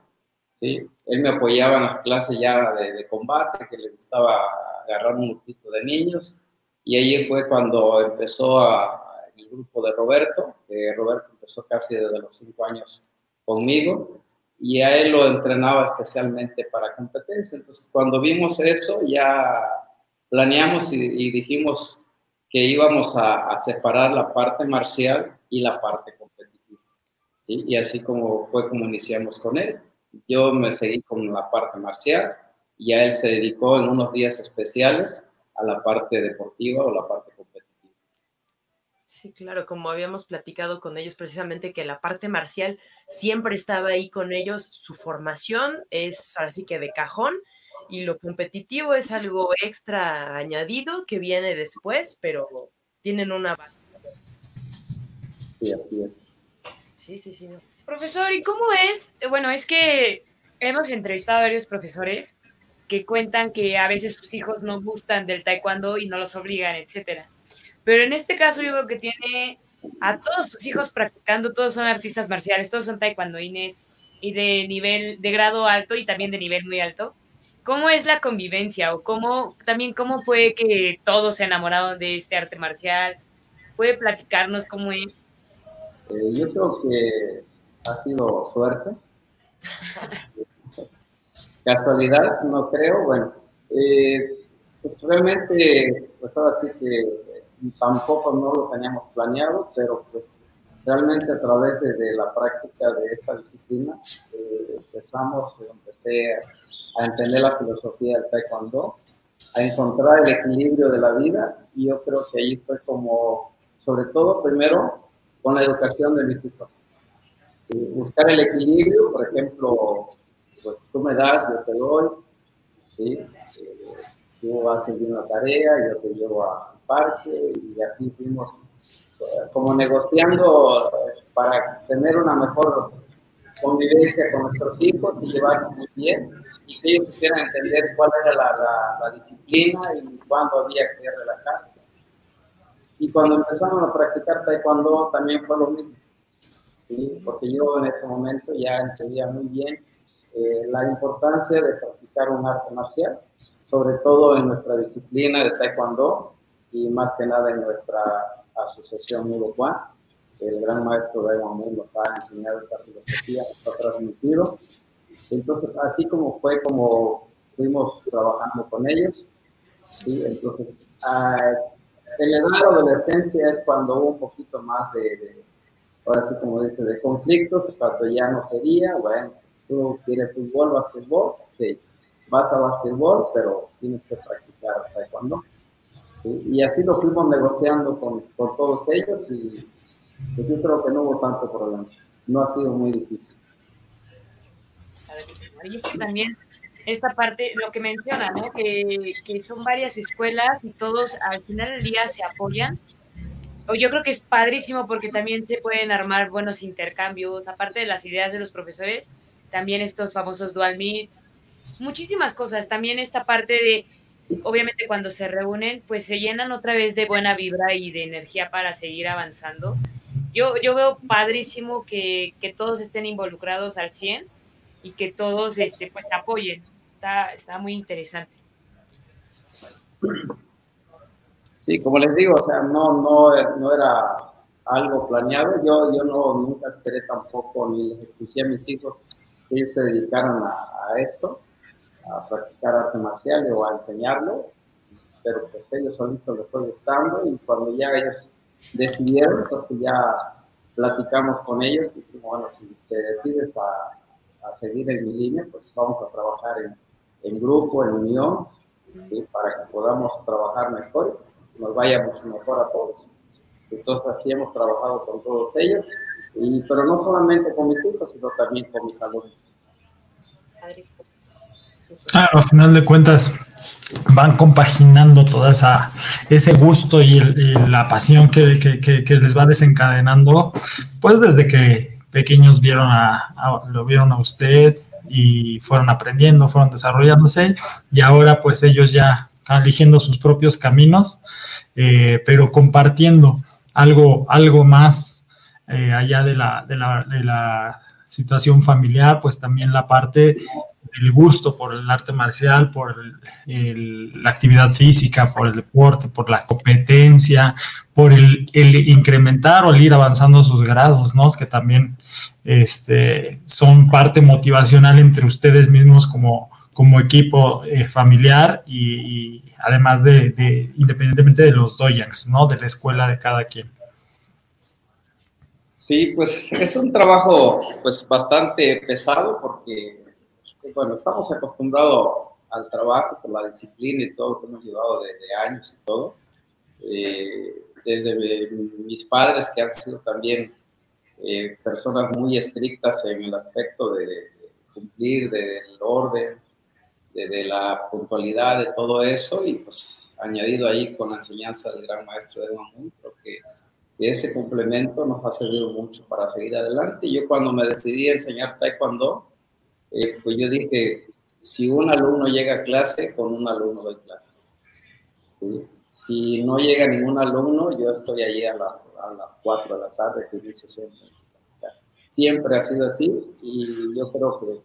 ¿sí? Él me apoyaba en las clases ya de, combate, que le gustaba agarrar un grupito de niños y ahí fue cuando empezó a, el grupo de Roberto, Roberto empezó casi desde los cinco años conmigo y a él lo entrenaba especialmente para competencia. Entonces, cuando vimos eso, ya planeamos y, dijimos que íbamos a, separar la parte marcial y la parte competitiva. ¿sí? Y así como fue como iniciamos con él. Yo me seguí con la parte marcial y a él se dedicó en unos días especiales a la parte deportiva o la parte competitiva. Sí, claro, como habíamos platicado con ellos precisamente que la parte marcial siempre estaba ahí con ellos, su formación es así que de cajón y lo competitivo es algo extra añadido que viene después, pero tienen una base. Sí, así es. Sí, sí, sí. Profesor, ¿y cómo es? Bueno, es que hemos entrevistado a varios profesores que cuentan que a veces sus hijos no gustan del taekwondo y no los obligan, etcétera. Pero en este caso yo veo que tiene a todos sus hijos practicando, todos son artistas marciales, todos son taekwondoines y de nivel, de grado alto y también de nivel muy alto. ¿cómo es la convivencia o cómo también cómo fue que todos se enamoraron de este arte marcial? ¿Puede platicarnos cómo es? Eh, yo creo que ha sido suerte. Casualidad, no creo. Bueno, eh, pues realmente, pues ahora sí que tampoco no lo teníamos planeado, pero pues realmente a través de, la práctica de esta disciplina eh, empezamos, empecé a entender la filosofía del taekwondo, a encontrar el equilibrio de la vida y yo creo que ahí fue como, sobre todo primero, con la educación de mis hijos. Buscar el equilibrio, por ejemplo, pues tú me das, yo te doy, ¿sí? Eh, tú haces bien la tarea, yo te llevo al parque y así fuimos eh, como negociando para tener una mejor convivencia con nuestros hijos y llevarnos muy bien y que ellos quisieran entender cuál era la, la, disciplina y cuándo había que relajarse. Y cuando empezamos a practicar taekwondo también fue lo mismo, ¿sí? porque yo en ese momento ya entendía muy bien eh, la importancia de practicar un arte marcial, sobre todo en nuestra disciplina de taekwondo y más que nada en nuestra asociación Juan. El gran maestro de Mun nos ha enseñado esa filosofía, nos ha transmitido. Entonces, así como fue como fuimos trabajando con ellos, ¿sí? entonces, en la edad de adolescencia es cuando hubo un poquito más de, ahora sí como dice, de conflictos, cuando ya no quería, bueno, tú quieres fútbol, básquetbol, sí, vas a básquetbol, pero tienes que practicar taekwondo. ¿sí? Y así lo fuimos negociando con, con todos ellos y pues yo creo que no hubo tanto problema. No ha sido muy difícil. Y también esta parte, lo que menciona, ¿no? Que, que, son varias escuelas y todos al final del día se apoyan. Yo creo que es padrísimo porque también se pueden armar buenos intercambios, aparte de las ideas de los profesores, también estos famosos dual meets, muchísimas cosas. También esta parte de, obviamente cuando se reúnen, pues se llenan otra vez de buena vibra y de energía para seguir avanzando. Yo, yo veo padrísimo que, que todos estén involucrados al 100 y que todos este, pues apoyen. Está, está muy interesante. Sí, como les digo, o sea, no, no, no era algo planeado. Yo, yo no, nunca esperé tampoco ni les exigí a mis hijos que ellos se dedicaran a, esto, a practicar arte marcial o a enseñarlo, pero pues ellos solitos les fue gustando y cuando ya ellos decidieron, entonces ya platicamos con ellos y dijimos, bueno, si te decides a a seguir en mi línea, pues vamos a trabajar en, en grupo, en unión, para que podamos trabajar mejor nos vaya mucho mejor a todos. Entonces así hemos trabajado con todos ellos, y, pero no solamente con mis hijos, sino también con mis alumnos. Claro, al final de cuentas van compaginando toda esa ese gusto y, la pasión que, que, que, les va desencadenando, pues desde que pequeños vieron a, lo vieron a usted y fueron aprendiendo, fueron desarrollándose y ahora pues ellos ya eligiendo sus propios caminos, eh, pero compartiendo algo, algo más eh, allá de la, de, la, situación familiar, pues también la parte el gusto por el arte marcial, por la actividad física, por el deporte, por la competencia, por el, incrementar o el ir avanzando sus grados, ¿no? Que también este, son parte motivacional entre ustedes mismos como, como equipo eh, familiar y, además de, independientemente de los doyangs, ¿no? De la escuela de cada quien. Sí, pues es un trabajo pues bastante pesado porque bueno, estamos acostumbrados al trabajo por la disciplina y todo que hemos llevado desde años y todo. Eh, desde mis padres, que han sido también eh, personas muy estrictas en el aspecto de, cumplir del orden, de, la puntualidad, de todo eso, y pues añadido ahí con la enseñanza del gran maestro de Mamún, creo que ese complemento nos ha servido mucho para seguir adelante. Yo cuando me decidí a enseñar taekwondo, eh, pues yo dije, si un alumno llega a clase, con un alumno doy clases. Si no llega ningún alumno, yo estoy allí a las, a las 4 de la tarde, que inicio siempre. siempre ha sido así y yo creo que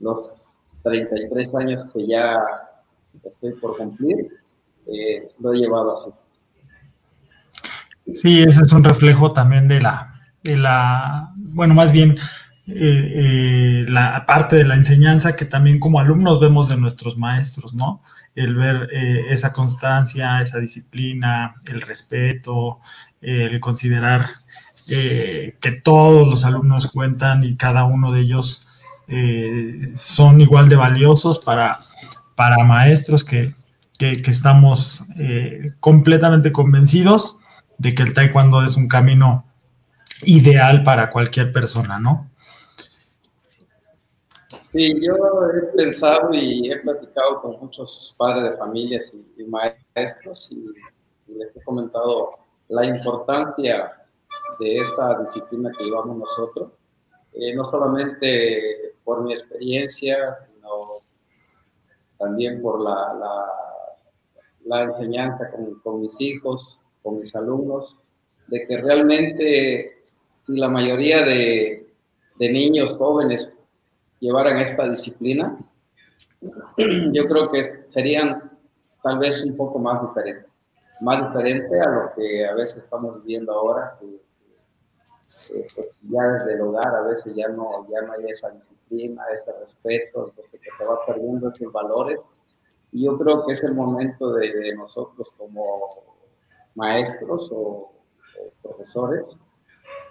los 33 años que ya estoy por cumplir, eh, lo he llevado así. Sí, ese es un reflejo también de la, de la bueno, más bien eh, eh, la parte de la enseñanza que también como alumnos vemos de nuestros maestros, ¿no? El ver esa constancia, esa disciplina, el respeto, el considerar que todos los alumnos cuentan y cada uno de ellos son igual de valiosos para, para maestros que, que, estamos eh, completamente convencidos de que el taekwondo es un camino ideal para cualquier persona, ¿no? Sí, yo he pensado y he platicado con muchos padres de familias y, maestros y, les he comentado la importancia de esta disciplina que llevamos nosotros, eh, no solamente por mi experiencia, sino también por la la enseñanza con, mis hijos, con mis alumnos, de que realmente si la mayoría de, niños jóvenes llevaran esta disciplina, yo creo que serían tal vez un poco más diferentes, más diferente a lo que a veces estamos viviendo ahora, pues, ya desde el hogar a veces ya no, ya no hay esa disciplina, ese respeto, entonces que se va perdiendo esos valores y yo creo que es el momento de, nosotros como maestros o, profesores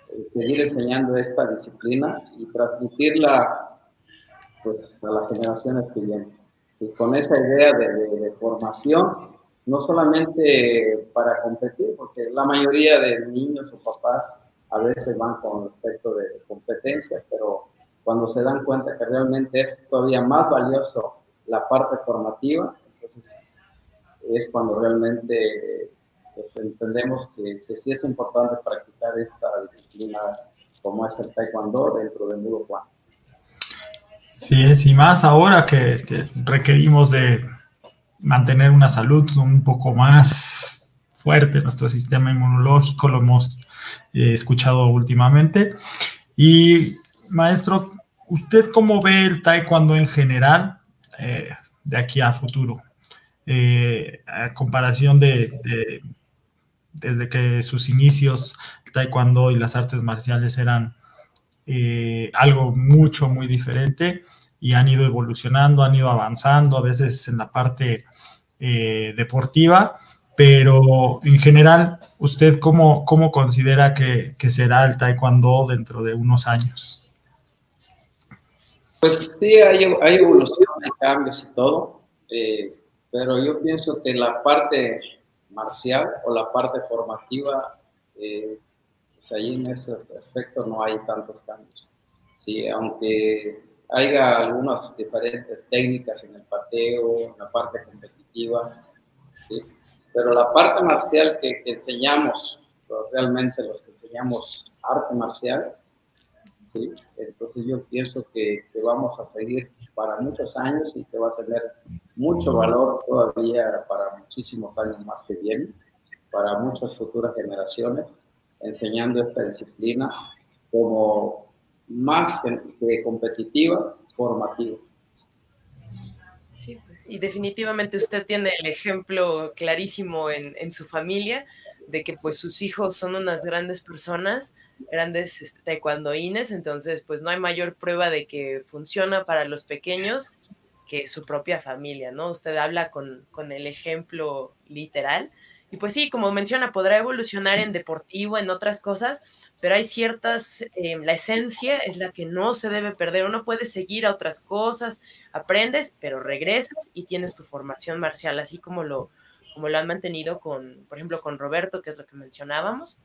eh, seguir enseñando esta disciplina y transmitirla pues, a las generaciones que vienen. Con esa idea de, formación, no solamente para competir, porque la mayoría de niños o papás a veces van con respecto de competencia, pero cuando se dan cuenta que realmente es todavía más valioso la parte formativa, entonces es cuando realmente pues, entendemos que, sí es importante practicar esta disciplina como es el taekwondo dentro del Mudo Juan. Sí, es, y más ahora que, requerimos de mantener una salud un poco más fuerte, nuestro sistema inmunológico, lo hemos eh, escuchado últimamente. Y maestro, ¿usted cómo ve el taekwondo en general? Eh, de aquí a futuro. Eh, a comparación de, desde que sus inicios, el taekwondo y las artes marciales eran eh, algo mucho, muy diferente y han ido evolucionando, han ido avanzando, a veces en la parte deportiva, pero en general, ¿usted cómo, cómo considera que, será el taekwondo dentro de unos años? Pues sí, hay, hay evolución, hay cambios y todo, eh, pero yo pienso que la parte marcial o la parte formativa, eh, pues ahí en ese aspecto no hay tantos cambios. Sí, aunque haya algunas diferentes técnicas en el pateo, en la parte competitiva, ¿sí? Pero la parte marcial que, que enseñamos, realmente los que enseñamos arte marcial, entonces yo pienso que, vamos a seguir para muchos años y que va a tener mucho valor todavía para muchísimos años más que vienen, para muchas futuras generaciones, enseñando esta disciplina como más que, competitiva, formativa. Y definitivamente usted tiene el ejemplo clarísimo en, en su familia de que pues sus hijos son unas grandes personas, grandes este, taekwondoines, entonces pues no hay mayor prueba de que funciona para los pequeños que su propia familia, ¿no? Usted habla con, con el ejemplo literal. Y pues sí, como menciona, podrá evolucionar en deportivo, en otras cosas, pero hay ciertas, eh, la esencia es la que no se debe perder. Uno puede seguir a otras cosas, aprendes, pero regresas y tienes tu formación marcial, así como lo, como lo han mantenido con, por ejemplo, con Roberto, que es lo que mencionábamos,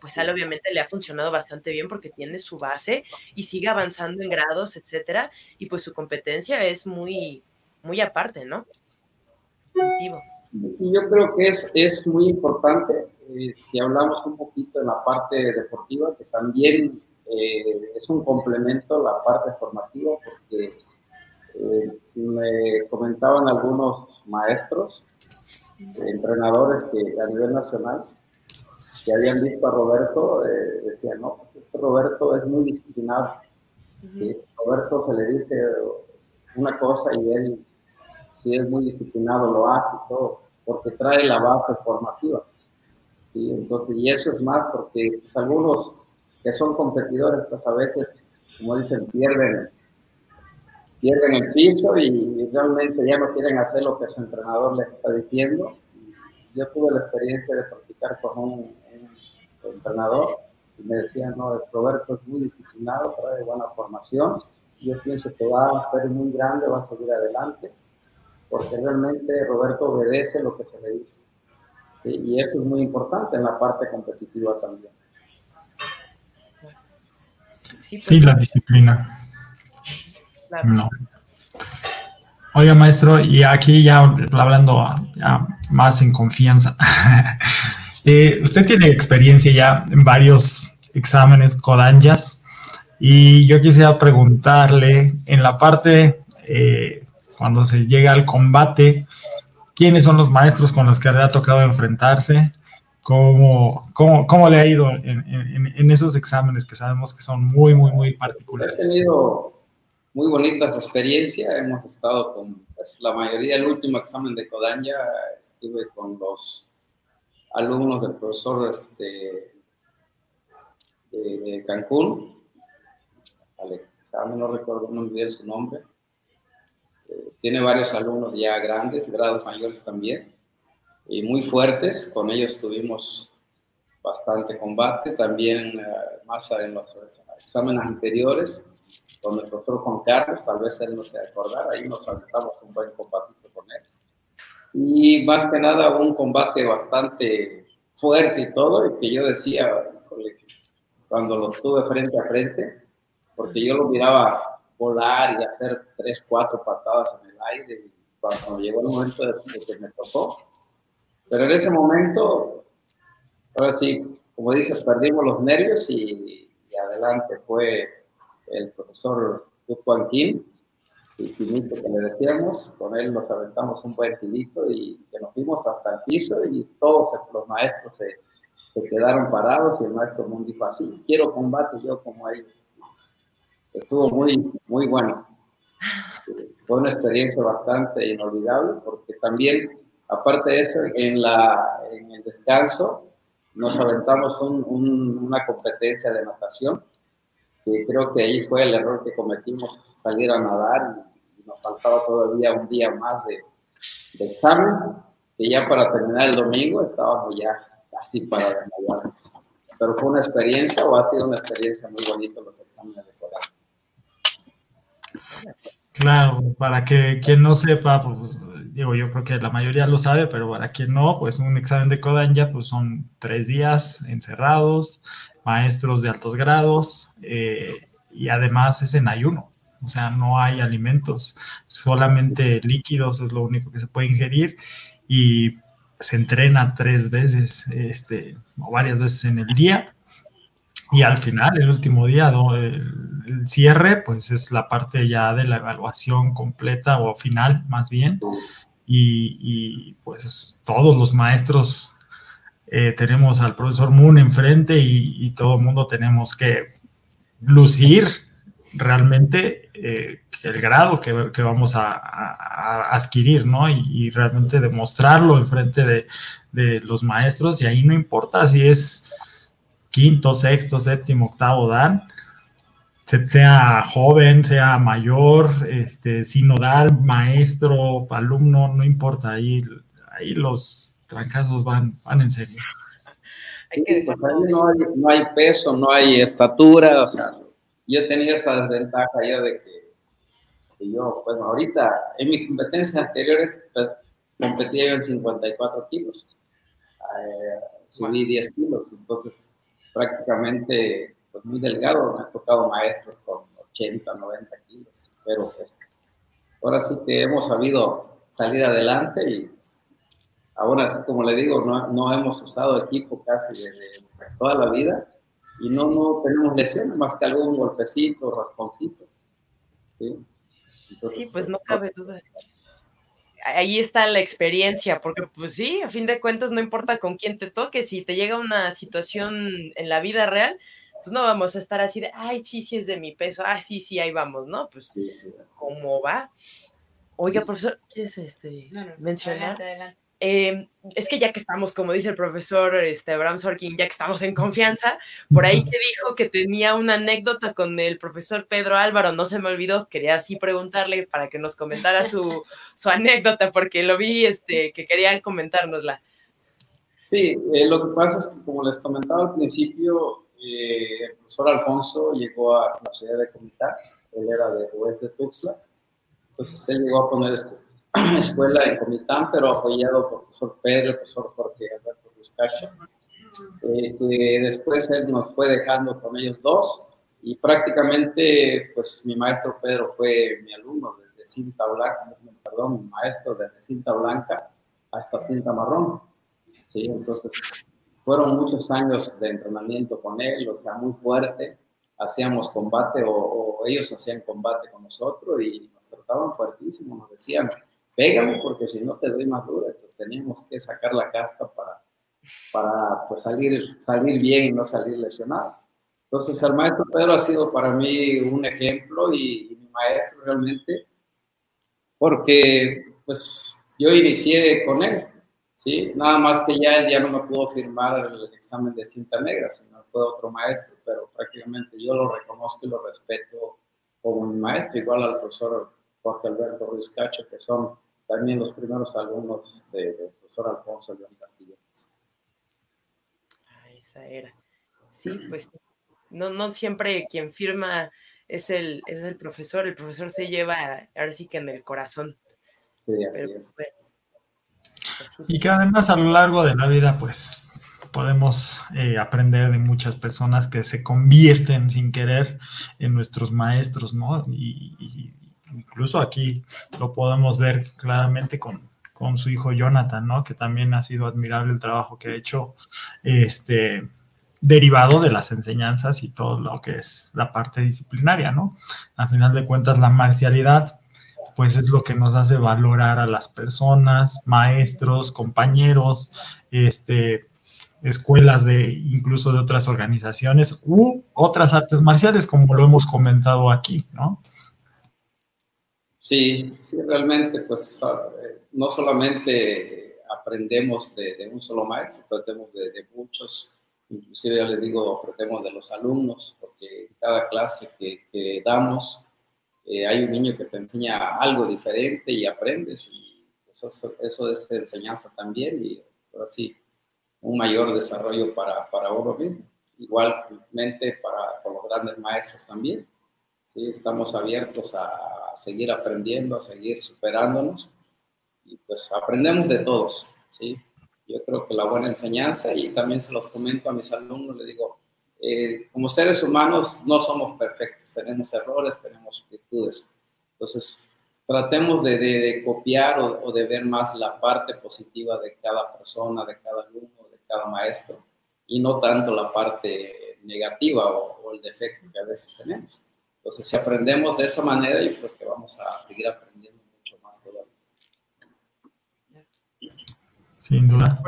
pues a él obviamente le ha funcionado bastante bien porque tiene su base y sigue avanzando en grados, etcétera, y pues su competencia es muy, muy aparte, ¿no? Y yo creo que es, es muy importante, eh, si hablamos un poquito en la parte deportiva, que también eh, es un complemento la parte formativa, porque eh, me comentaban algunos maestros entrenadores que a nivel nacional que habían visto a Roberto eh, decían, no, pues este Roberto es muy disciplinado. Roberto se le dice una cosa y él, si es muy disciplinado, lo hace todo, porque trae la base formativa. ¿sí? Entonces, y eso es más porque pues, algunos que son competidores, pues a veces, como dicen, pierden, pierden el piso y realmente ya no quieren hacer lo que su entrenador les está diciendo. Yo tuve la experiencia de practicar con un, entrenador y me decía, no, Roberto es muy disciplinado, trae buena formación, yo pienso que va a ser muy grande, va a seguir adelante, porque realmente Roberto obedece lo que se le dice. Y eso es muy importante en la parte competitiva también. Sí, pues, la disciplina. No. Oiga, maestro, y aquí ya hablando más en confianza, eh, usted tiene experiencia ya en varios exámenes Kodanjas y yo quisiera preguntarle en la parte eh, cuando se llega al combate, quiénes son los maestros con los que le ha tocado enfrentarse, cómo, cómo, cómo le ha ido en, en, esos exámenes que sabemos que son muy, muy, muy particulares. He tenido muy bonitas experiencias, hemos estado con pues, la mayoría, el último examen de Codanya, estuve con los alumnos del profesor este, de, Cancún, no recuerdo muy bien su nombre, tiene varios alumnos ya grandes, grados mayores también, y muy fuertes. Con ellos tuvimos bastante combate. También eh, más en los exámenes anteriores, con el profesor Juan Carlos, tal vez él no se acordar, ahí nos aventamos un buen combate con él. Y más que nada un combate bastante fuerte y todo, y que yo decía, cuando lo tuve frente a frente, porque yo lo miraba volar y hacer tres, cuatro patadas en el aire cuando llegó el momento de, que me tocó. Pero en ese momento, ahora sí, como dices, perdimos los nervios y, adelante fue el profesor Juan Kim, y que le decíamos, con él nos aventamos un buen tilito y que nos fuimos hasta el piso y todos los maestros se, se quedaron parados y el maestro Mundi dijo así, quiero combate yo como ellos estuvo muy, muy bueno. Fue una experiencia bastante inolvidable porque también, aparte de eso, en, la, en el descanso nos aventamos una competencia de natación, que creo que ahí fue el error que cometimos, salir a nadar nos faltaba todavía un día más de, de examen, que ya para terminar el domingo estábamos ya casi para desmayarnos. Pero fue una experiencia o ha sido una experiencia muy bonita los exámenes de colegio. Claro, para que quien no sepa, pues digo, yo creo que la mayoría lo sabe, pero para quien no, pues un examen de Kodanya, pues son tres días encerrados, maestros de altos grados, eh, y además es en ayuno, o sea, no hay alimentos, solamente líquidos es lo único que se puede ingerir, y se entrena tres veces, este, o varias veces en el día, y al final, el último día, el, cierre, pues es la parte ya de la evaluación completa o final, más bien. Y, pues todos los maestros eh, tenemos al profesor Moon enfrente y, todo el mundo tenemos que lucir realmente eh, el grado que, vamos a, adquirir, ¿no? Y, realmente demostrarlo enfrente de, de los maestros y ahí no importa si es quinto, sexto, séptimo, octavo dan, sea joven, sea mayor, este, sinodal, maestro, alumno, no importa, ahí, ahí los trancazos van, van en serio. No, hay, no, hay, peso, no hay estatura, o sea, yo tenía esa desventaja yo de que, yo, pues ahorita, en mis competencias anteriores, pues, competía yo en 54 kilos, eh, subí 10 kilos, entonces prácticamente pues, muy delgado, me ha tocado maestros con 80, 90 kilos, pero pues ahora sí que hemos sabido salir adelante y pues, ahora sí como le digo, no, no hemos usado equipo casi desde toda la vida y no, no tenemos lesiones más que algún golpecito, rasponcito. Sí, sí pues no cabe duda ahí está la experiencia, porque pues sí, a fin de cuentas no importa con quién te toque, si te llega una situación en la vida real, pues no vamos a estar así de, ay, sí, sí es de mi peso, ah, sí, sí, ahí vamos, ¿no? Pues, ¿cómo va? Oiga, profesor, ¿quieres este, mencionar? Adelante, adelante. Em, es que ya que estamos, como dice el profesor este, Abraham Sorkin, ya que estamos en confianza, por ahí que dijo que tenía una anécdota con el profesor Pedro Álvaro, no se me olvidó, quería así preguntarle para que nos comentara su, su anécdota, porque lo vi este, que querían comentárnosla. Sí, eh, lo que pasa es que como les comentaba al principio, eh, el profesor Alfonso llegó a la ciudad de Comitán, él era de Oeste de Tuxtla, entonces él llegó a poner este escuela en Comitán, pero apoyado por el profesor Pedro, el profesor Jorge Alberto Vizcacha, eh, que después él nos fue dejando con ellos dos y prácticamente pues mi maestro Pedro fue mi alumno desde cinta blanca, perdón, mi maestro desde cinta blanca hasta cinta marrón, ¿sí? Entonces fueron muchos años de entrenamiento con él, o sea, muy fuerte, hacíamos combate o, o ellos hacían combate con nosotros y nos trataban fuertísimo, nos decían, pégame porque si no te doy más dura, pues teníamos que sacar la casta para, para pues salir, salir bien y no salir lesionado. Entonces el maestro Pedro ha sido para mí un ejemplo y, mi maestro realmente, porque pues yo inicié con él, ¿sí? Nada más que ya él ya no me pudo firmar el examen de cinta negra, sino fue otro maestro, pero prácticamente yo lo reconozco y lo respeto como mi maestro, igual al profesor Jorge Alberto Ruiz Cacho, que son también los primeros alumnos del de profesor Alfonso León Castillo. Ah, esa era. Sí, pues no, no siempre quien firma es el, es el profesor, el profesor se lleva ahora sí que en el corazón. Sí, así es. Y que además a lo largo de la vida, pues podemos eh, aprender de muchas personas que se convierten sin querer en nuestros maestros, ¿no? y, incluso aquí lo podemos ver claramente con, con su hijo Jonathan, ¿no? Que también ha sido admirable el trabajo que ha hecho, este, derivado de las enseñanzas y todo lo que es la parte disciplinaria, ¿no? A final de cuentas, la marcialidad, pues es lo que nos hace valorar a las personas, maestros, compañeros, este, escuelas de incluso de otras organizaciones u otras artes marciales, como lo hemos comentado aquí, ¿no? Sí, sí, realmente, pues ah, eh, no solamente aprendemos de, un solo maestro, aprendemos de, muchos, inclusive ya les digo, aprendemos de los alumnos, porque cada clase que, damos eh, hay un niño que te enseña algo diferente y aprendes, y eso, eso es enseñanza también, y así un mayor desarrollo para, para uno mismo. Igualmente para con los grandes maestros también. ¿Sí? Estamos abiertos a seguir aprendiendo, a seguir superándonos y pues aprendemos de todos, ¿sí? Yo creo que la buena enseñanza, y también se los comento a mis alumnos, les digo, eh, como seres humanos no somos perfectos, tenemos errores, tenemos virtudes. Entonces, tratemos de, de, copiar o, de ver más la parte positiva de cada persona, de cada alumno, de cada maestro, y no tanto la parte negativa o, o el defecto que a veces tenemos. Entonces, si aprendemos de esa manera, yo creo que vamos a seguir aprendiendo mucho más todavía. Sin duda.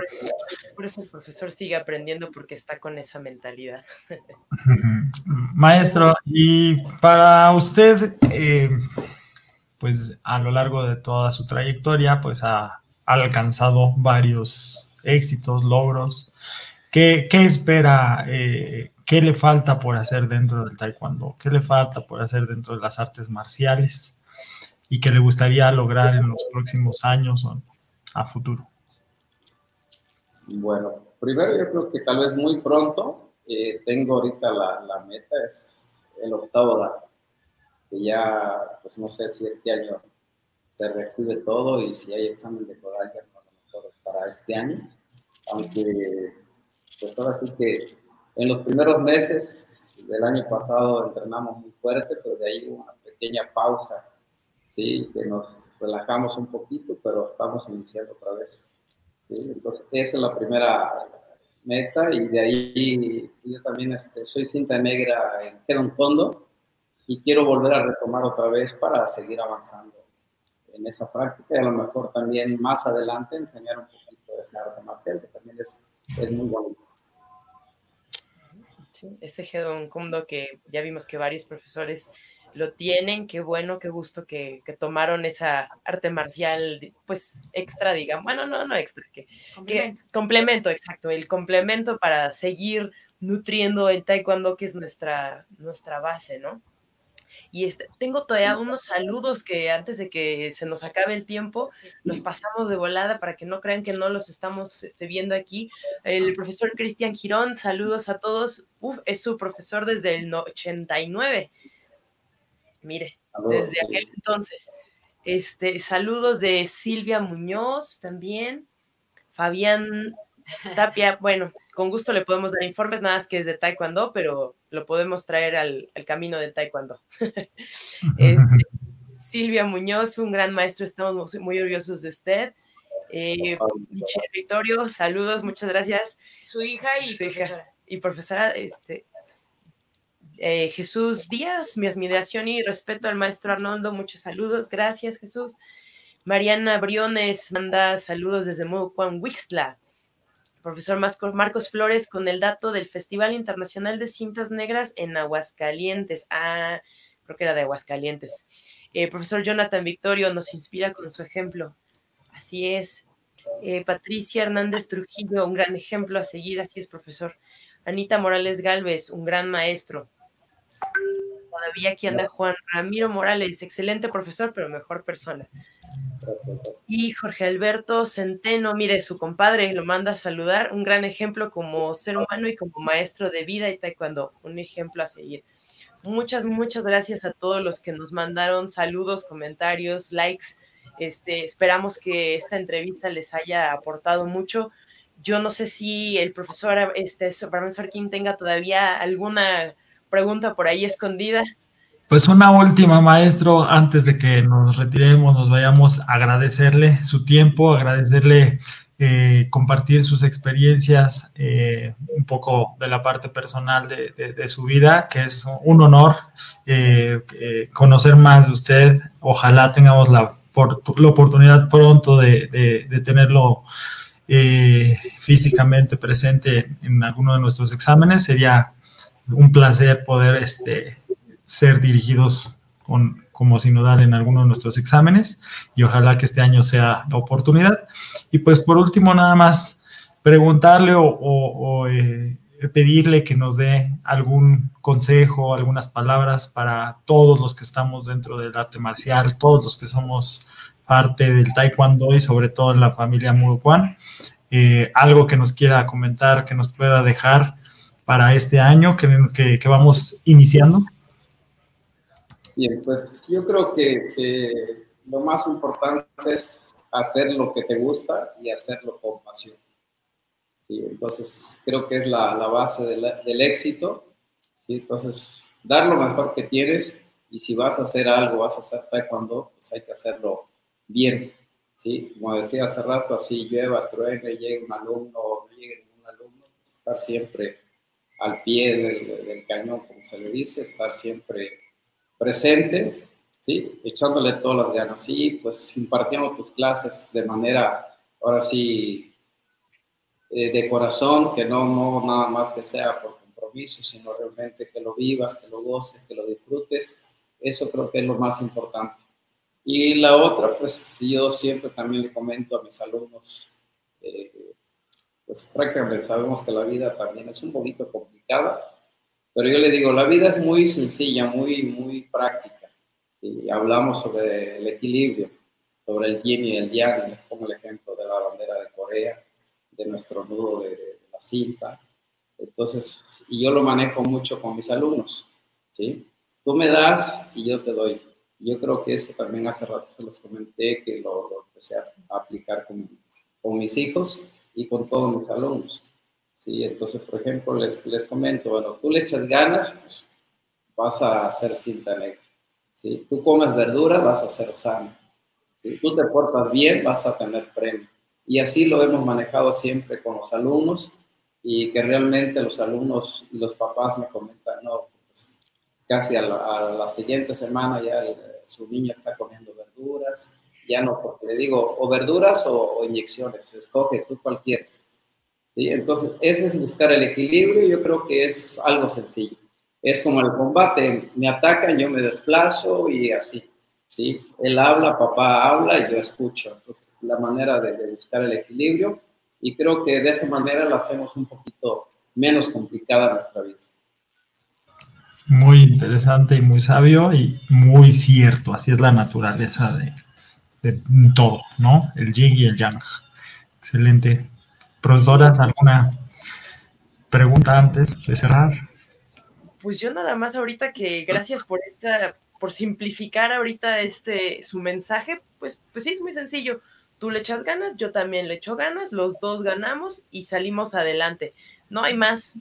Por eso el profesor sigue aprendiendo porque está con esa mentalidad. Maestro, y para usted, eh, pues a lo largo de toda su trayectoria, pues ha, alcanzado varios éxitos, logros. ¿Qué, qué espera eh, ¿Qué le falta por hacer dentro del taekwondo? ¿Qué le falta por hacer dentro de las artes marciales? ¿Y qué le gustaría lograr en los próximos años o a futuro? Bueno, primero yo creo que tal vez muy pronto, eh, tengo ahorita la, meta, es el octavo dan, que ya, pues no sé si este año se recibe todo y si hay examen de coraje para este año, aunque pues ahora sí que en los primeros meses del año pasado entrenamos muy fuerte, pero de ahí una pequeña pausa, ¿sí? que nos relajamos un poquito, pero estamos iniciando otra vez. ¿sí? Entonces, esa es la primera meta y de ahí yo también este, soy cinta negra en Hedon Fondo y quiero volver a retomar otra vez para seguir avanzando en esa práctica y a lo mejor también más adelante enseñar un poquito de ese arte marcial, que también es, es muy bonito. Ese Hedon Kundo que ya vimos que varios profesores lo tienen, qué bueno, qué gusto que, tomaron esa arte marcial, pues extra, digamos, bueno, no, no extra, que complemento. complemento, exacto, el complemento para seguir nutriendo el taekwondo, que es nuestra, nuestra base, ¿no? Y este, tengo todavía unos saludos que antes de que se nos acabe el tiempo, los pasamos de volada para que no crean que no los estamos este, viendo aquí. El profesor Cristian Girón, saludos a todos. Uf, es su profesor desde el 89. Mire, desde aquel entonces. Este, saludos de Silvia Muñoz también. Fabián Tapia, bueno, con gusto le podemos dar informes, nada más que es de Taekwondo, pero lo podemos traer al, camino del Taekwondo. Este, Silvia Muñoz, un gran maestro, estamos muy orgullosos de usted. Eh, Michelle Victorio, saludos, muchas gracias. Su hija y profesora. y profesora, este, eh, Jesús Díaz, mi admiración y respeto al maestro Arnoldo, muchos saludos, gracias Jesús. Mariana Briones manda saludos desde Juan Wixla. Profesor Marcos Flores con el dato del Festival Internacional de Cintas Negras en Aguascalientes. Ah, creo que era de Aguascalientes. Eh, profesor Jonathan Victorio nos inspira con su ejemplo. Así es. Eh, Patricia Hernández Trujillo, un gran ejemplo a seguir. Así es, profesor. Anita Morales Galvez, un gran maestro. Todavía aquí anda Juan Ramiro Morales, excelente profesor, pero mejor persona. Y Jorge Alberto Centeno, mire, su compadre lo manda a saludar, un gran ejemplo como ser humano y como maestro de vida y taekwondo, un ejemplo a seguir. Muchas, muchas gracias a todos los que nos mandaron saludos, comentarios, likes. Este, esperamos que esta entrevista les haya aportado mucho. Yo no sé si el profesor, este, profesor King tenga todavía alguna pregunta por ahí escondida. Pues una última, maestro, antes de que nos retiremos, nos vayamos a agradecerle su tiempo, agradecerle eh, compartir sus experiencias, eh, un poco de la parte personal de, su vida, que es un honor eh, conocer más de usted. Ojalá tengamos la, la oportunidad pronto de, de tenerlo físicamente presente en alguno de nuestros exámenes. Sería un placer poder este, ser dirigidos con, como sinodal en alguno de nuestros exámenes y ojalá que este año sea la oportunidad. Y pues por último, nada más preguntarle o, eh, pedirle que nos dé algún consejo, algunas palabras para todos los que estamos dentro del arte marcial, todos los que somos parte del taekwondo y sobre todo en la familia Murucuan. Eh, algo que nos quiera comentar, que nos pueda dejar para este año que, que vamos iniciando. Bien, pues yo creo que, lo más importante es hacer lo que te gusta y hacerlo con pasión. ¿sí? Entonces, creo que es la, la base del éxito. ¿sí? Entonces, dar lo mejor que tienes y si vas a hacer algo, vas a hacer taekwondo, pues hay que hacerlo bien. ¿sí? Como decía hace rato, así llueva, truene, llegue un alumno o no llegue ningún alumno, pues estar siempre al pie del, del cañón, como se le dice, estar siempre presente, ¿sí? Echándole todas las ganas. Sí, pues impartiendo tus clases de manera, ahora sí, eh, de corazón, que no, no nada más que sea por compromiso, sino realmente que lo vivas, que lo goces, que lo disfrutes. Eso creo que es lo más importante. Y la otra, pues yo siempre también le comento a mis alumnos, eh, pues prácticamente sabemos que la vida también es un poquito complicada, pero yo le digo, la vida es muy sencilla, muy, muy práctica. Y hablamos sobre el equilibrio, sobre el yin y el yang, les pongo el ejemplo de la bandera de Corea, de nuestro nudo de, la cinta. Entonces, y yo lo manejo mucho con mis alumnos, ¿sí? Tú me das y yo te doy. Yo creo que eso también hace rato se los comenté, que lo, lo empecé a aplicar con, con mis hijos y con todos mis alumnos. ¿Sí? Entonces, por ejemplo, les, les comento, bueno, tú le echas ganas, pues vas a hacer cinta negra. ¿sí? Tú comes verdura, vas a ser sano. Si tú te portas bien, vas a tener premio. Y así lo hemos manejado siempre con los alumnos y que realmente los alumnos y los papás me comentan, no, pues, casi a la, siguiente semana ya su niña está comiendo verduras, ya no, porque le digo, o verduras o, inyecciones, escoge tú cuál quieres. ¿Sí? Entonces, ese es buscar el equilibrio, yo creo que es algo sencillo. Es como el combate, me atacan, yo me desplazo y así. ¿sí? Él habla, papá habla y yo escucho. Entonces, la manera de, de buscar el equilibrio y creo que de esa manera la hacemos un poquito menos complicada nuestra vida. Muy interesante y muy sabio y muy cierto. Así es la naturaleza de, de todo, ¿no? El yin y el yang. Excelente. Profesoras, ¿alguna pregunta antes de cerrar? Pues yo nada más ahorita que gracias por esta, por simplificar ahorita este su mensaje, pues, pues sí es muy sencillo. Tú le echas ganas, yo también le echo ganas, los dos ganamos y salimos adelante. No hay más,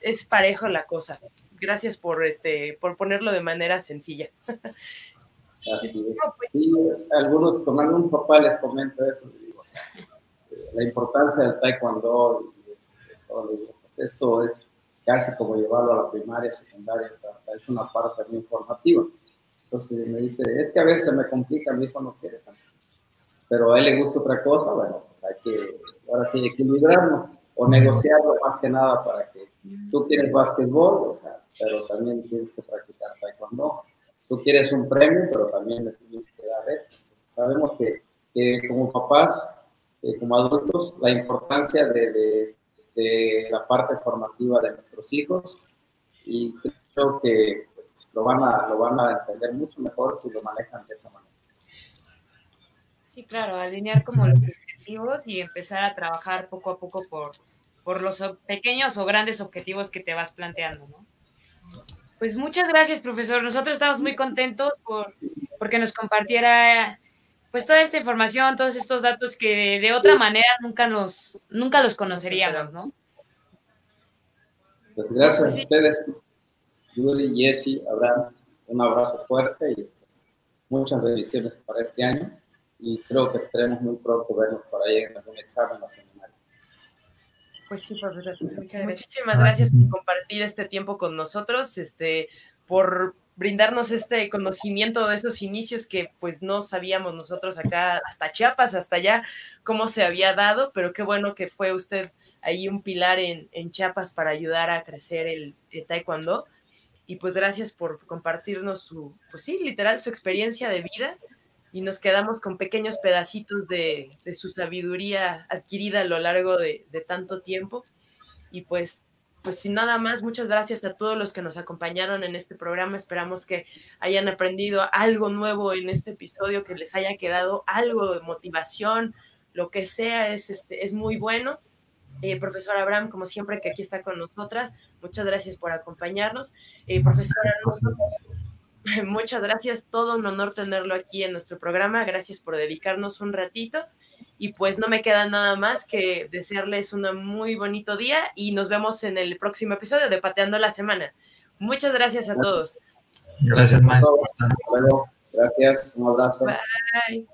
es parejo la cosa. Gracias por este, por ponerlo de manera sencilla. Así es. Sí, algunos, con algún papá les comento eso, digo, o sea, la importancia del taekwondo, y este, pues esto es casi como llevarlo a la primaria, secundaria, es una parte también formativa. Entonces me dice, es que a veces me complica, mi hijo no quiere tanto. Pero a él le gusta otra cosa, bueno, pues hay que, ahora sí, equilibrarlo o negociarlo más que nada para que tú quieres básquetbol, o sea, pero también tienes que practicar taekwondo. Tú quieres un premio, pero también le tienes que dar esto. Sabemos que, que como papás, eh, como adultos, la importancia de, de, de, la parte formativa de nuestros hijos y creo que pues, lo, van a, lo van a entender mucho mejor si lo manejan de esa manera. Sí, claro, alinear como los objetivos y empezar a trabajar poco a poco por, por los pequeños o grandes objetivos que te vas planteando, ¿no? Pues muchas gracias, profesor. Nosotros estamos muy contentos por porque nos compartiera pues toda esta información, todos estos datos que de, de otra manera nunca los nunca los conoceríamos, ¿no? Pues gracias a ustedes, Yuri, Jessy, Abraham, un abrazo fuerte y pues, muchas bendiciones para este año y creo que esperemos muy pronto vernos por ahí en algún examen o seminario. Pues sí, profesor. Muchas Muchísimas gracias por compartir este tiempo con nosotros, este, por brindarnos este conocimiento de esos inicios que pues no sabíamos nosotros acá, hasta Chiapas, hasta allá, cómo se había dado, pero qué bueno que fue usted ahí un pilar en, en Chiapas para ayudar a crecer el, taekwondo. Y pues gracias por compartirnos su, pues sí, literal, su experiencia de vida y nos quedamos con pequeños pedacitos de, de su sabiduría adquirida a lo largo de, de, tanto tiempo. Y pues, pues sin nada más, muchas gracias a todos los que nos acompañaron en este programa. Esperamos que hayan aprendido algo nuevo en este episodio, que les haya quedado algo de motivación, lo que sea, es, este, es muy bueno. Eh, profesor Abraham, como siempre, que aquí está con nosotras, muchas gracias por acompañarnos. Eh, profesora, Muchas gracias, todo un honor tenerlo aquí en nuestro programa. Gracias por dedicarnos un ratito. Y pues no me queda nada más que desearles un muy bonito día y nos vemos en el próximo episodio de Pateando la Semana. Muchas gracias a todos. Gracias, maestro. Hasta luego. Gracias, un abrazo. Bye.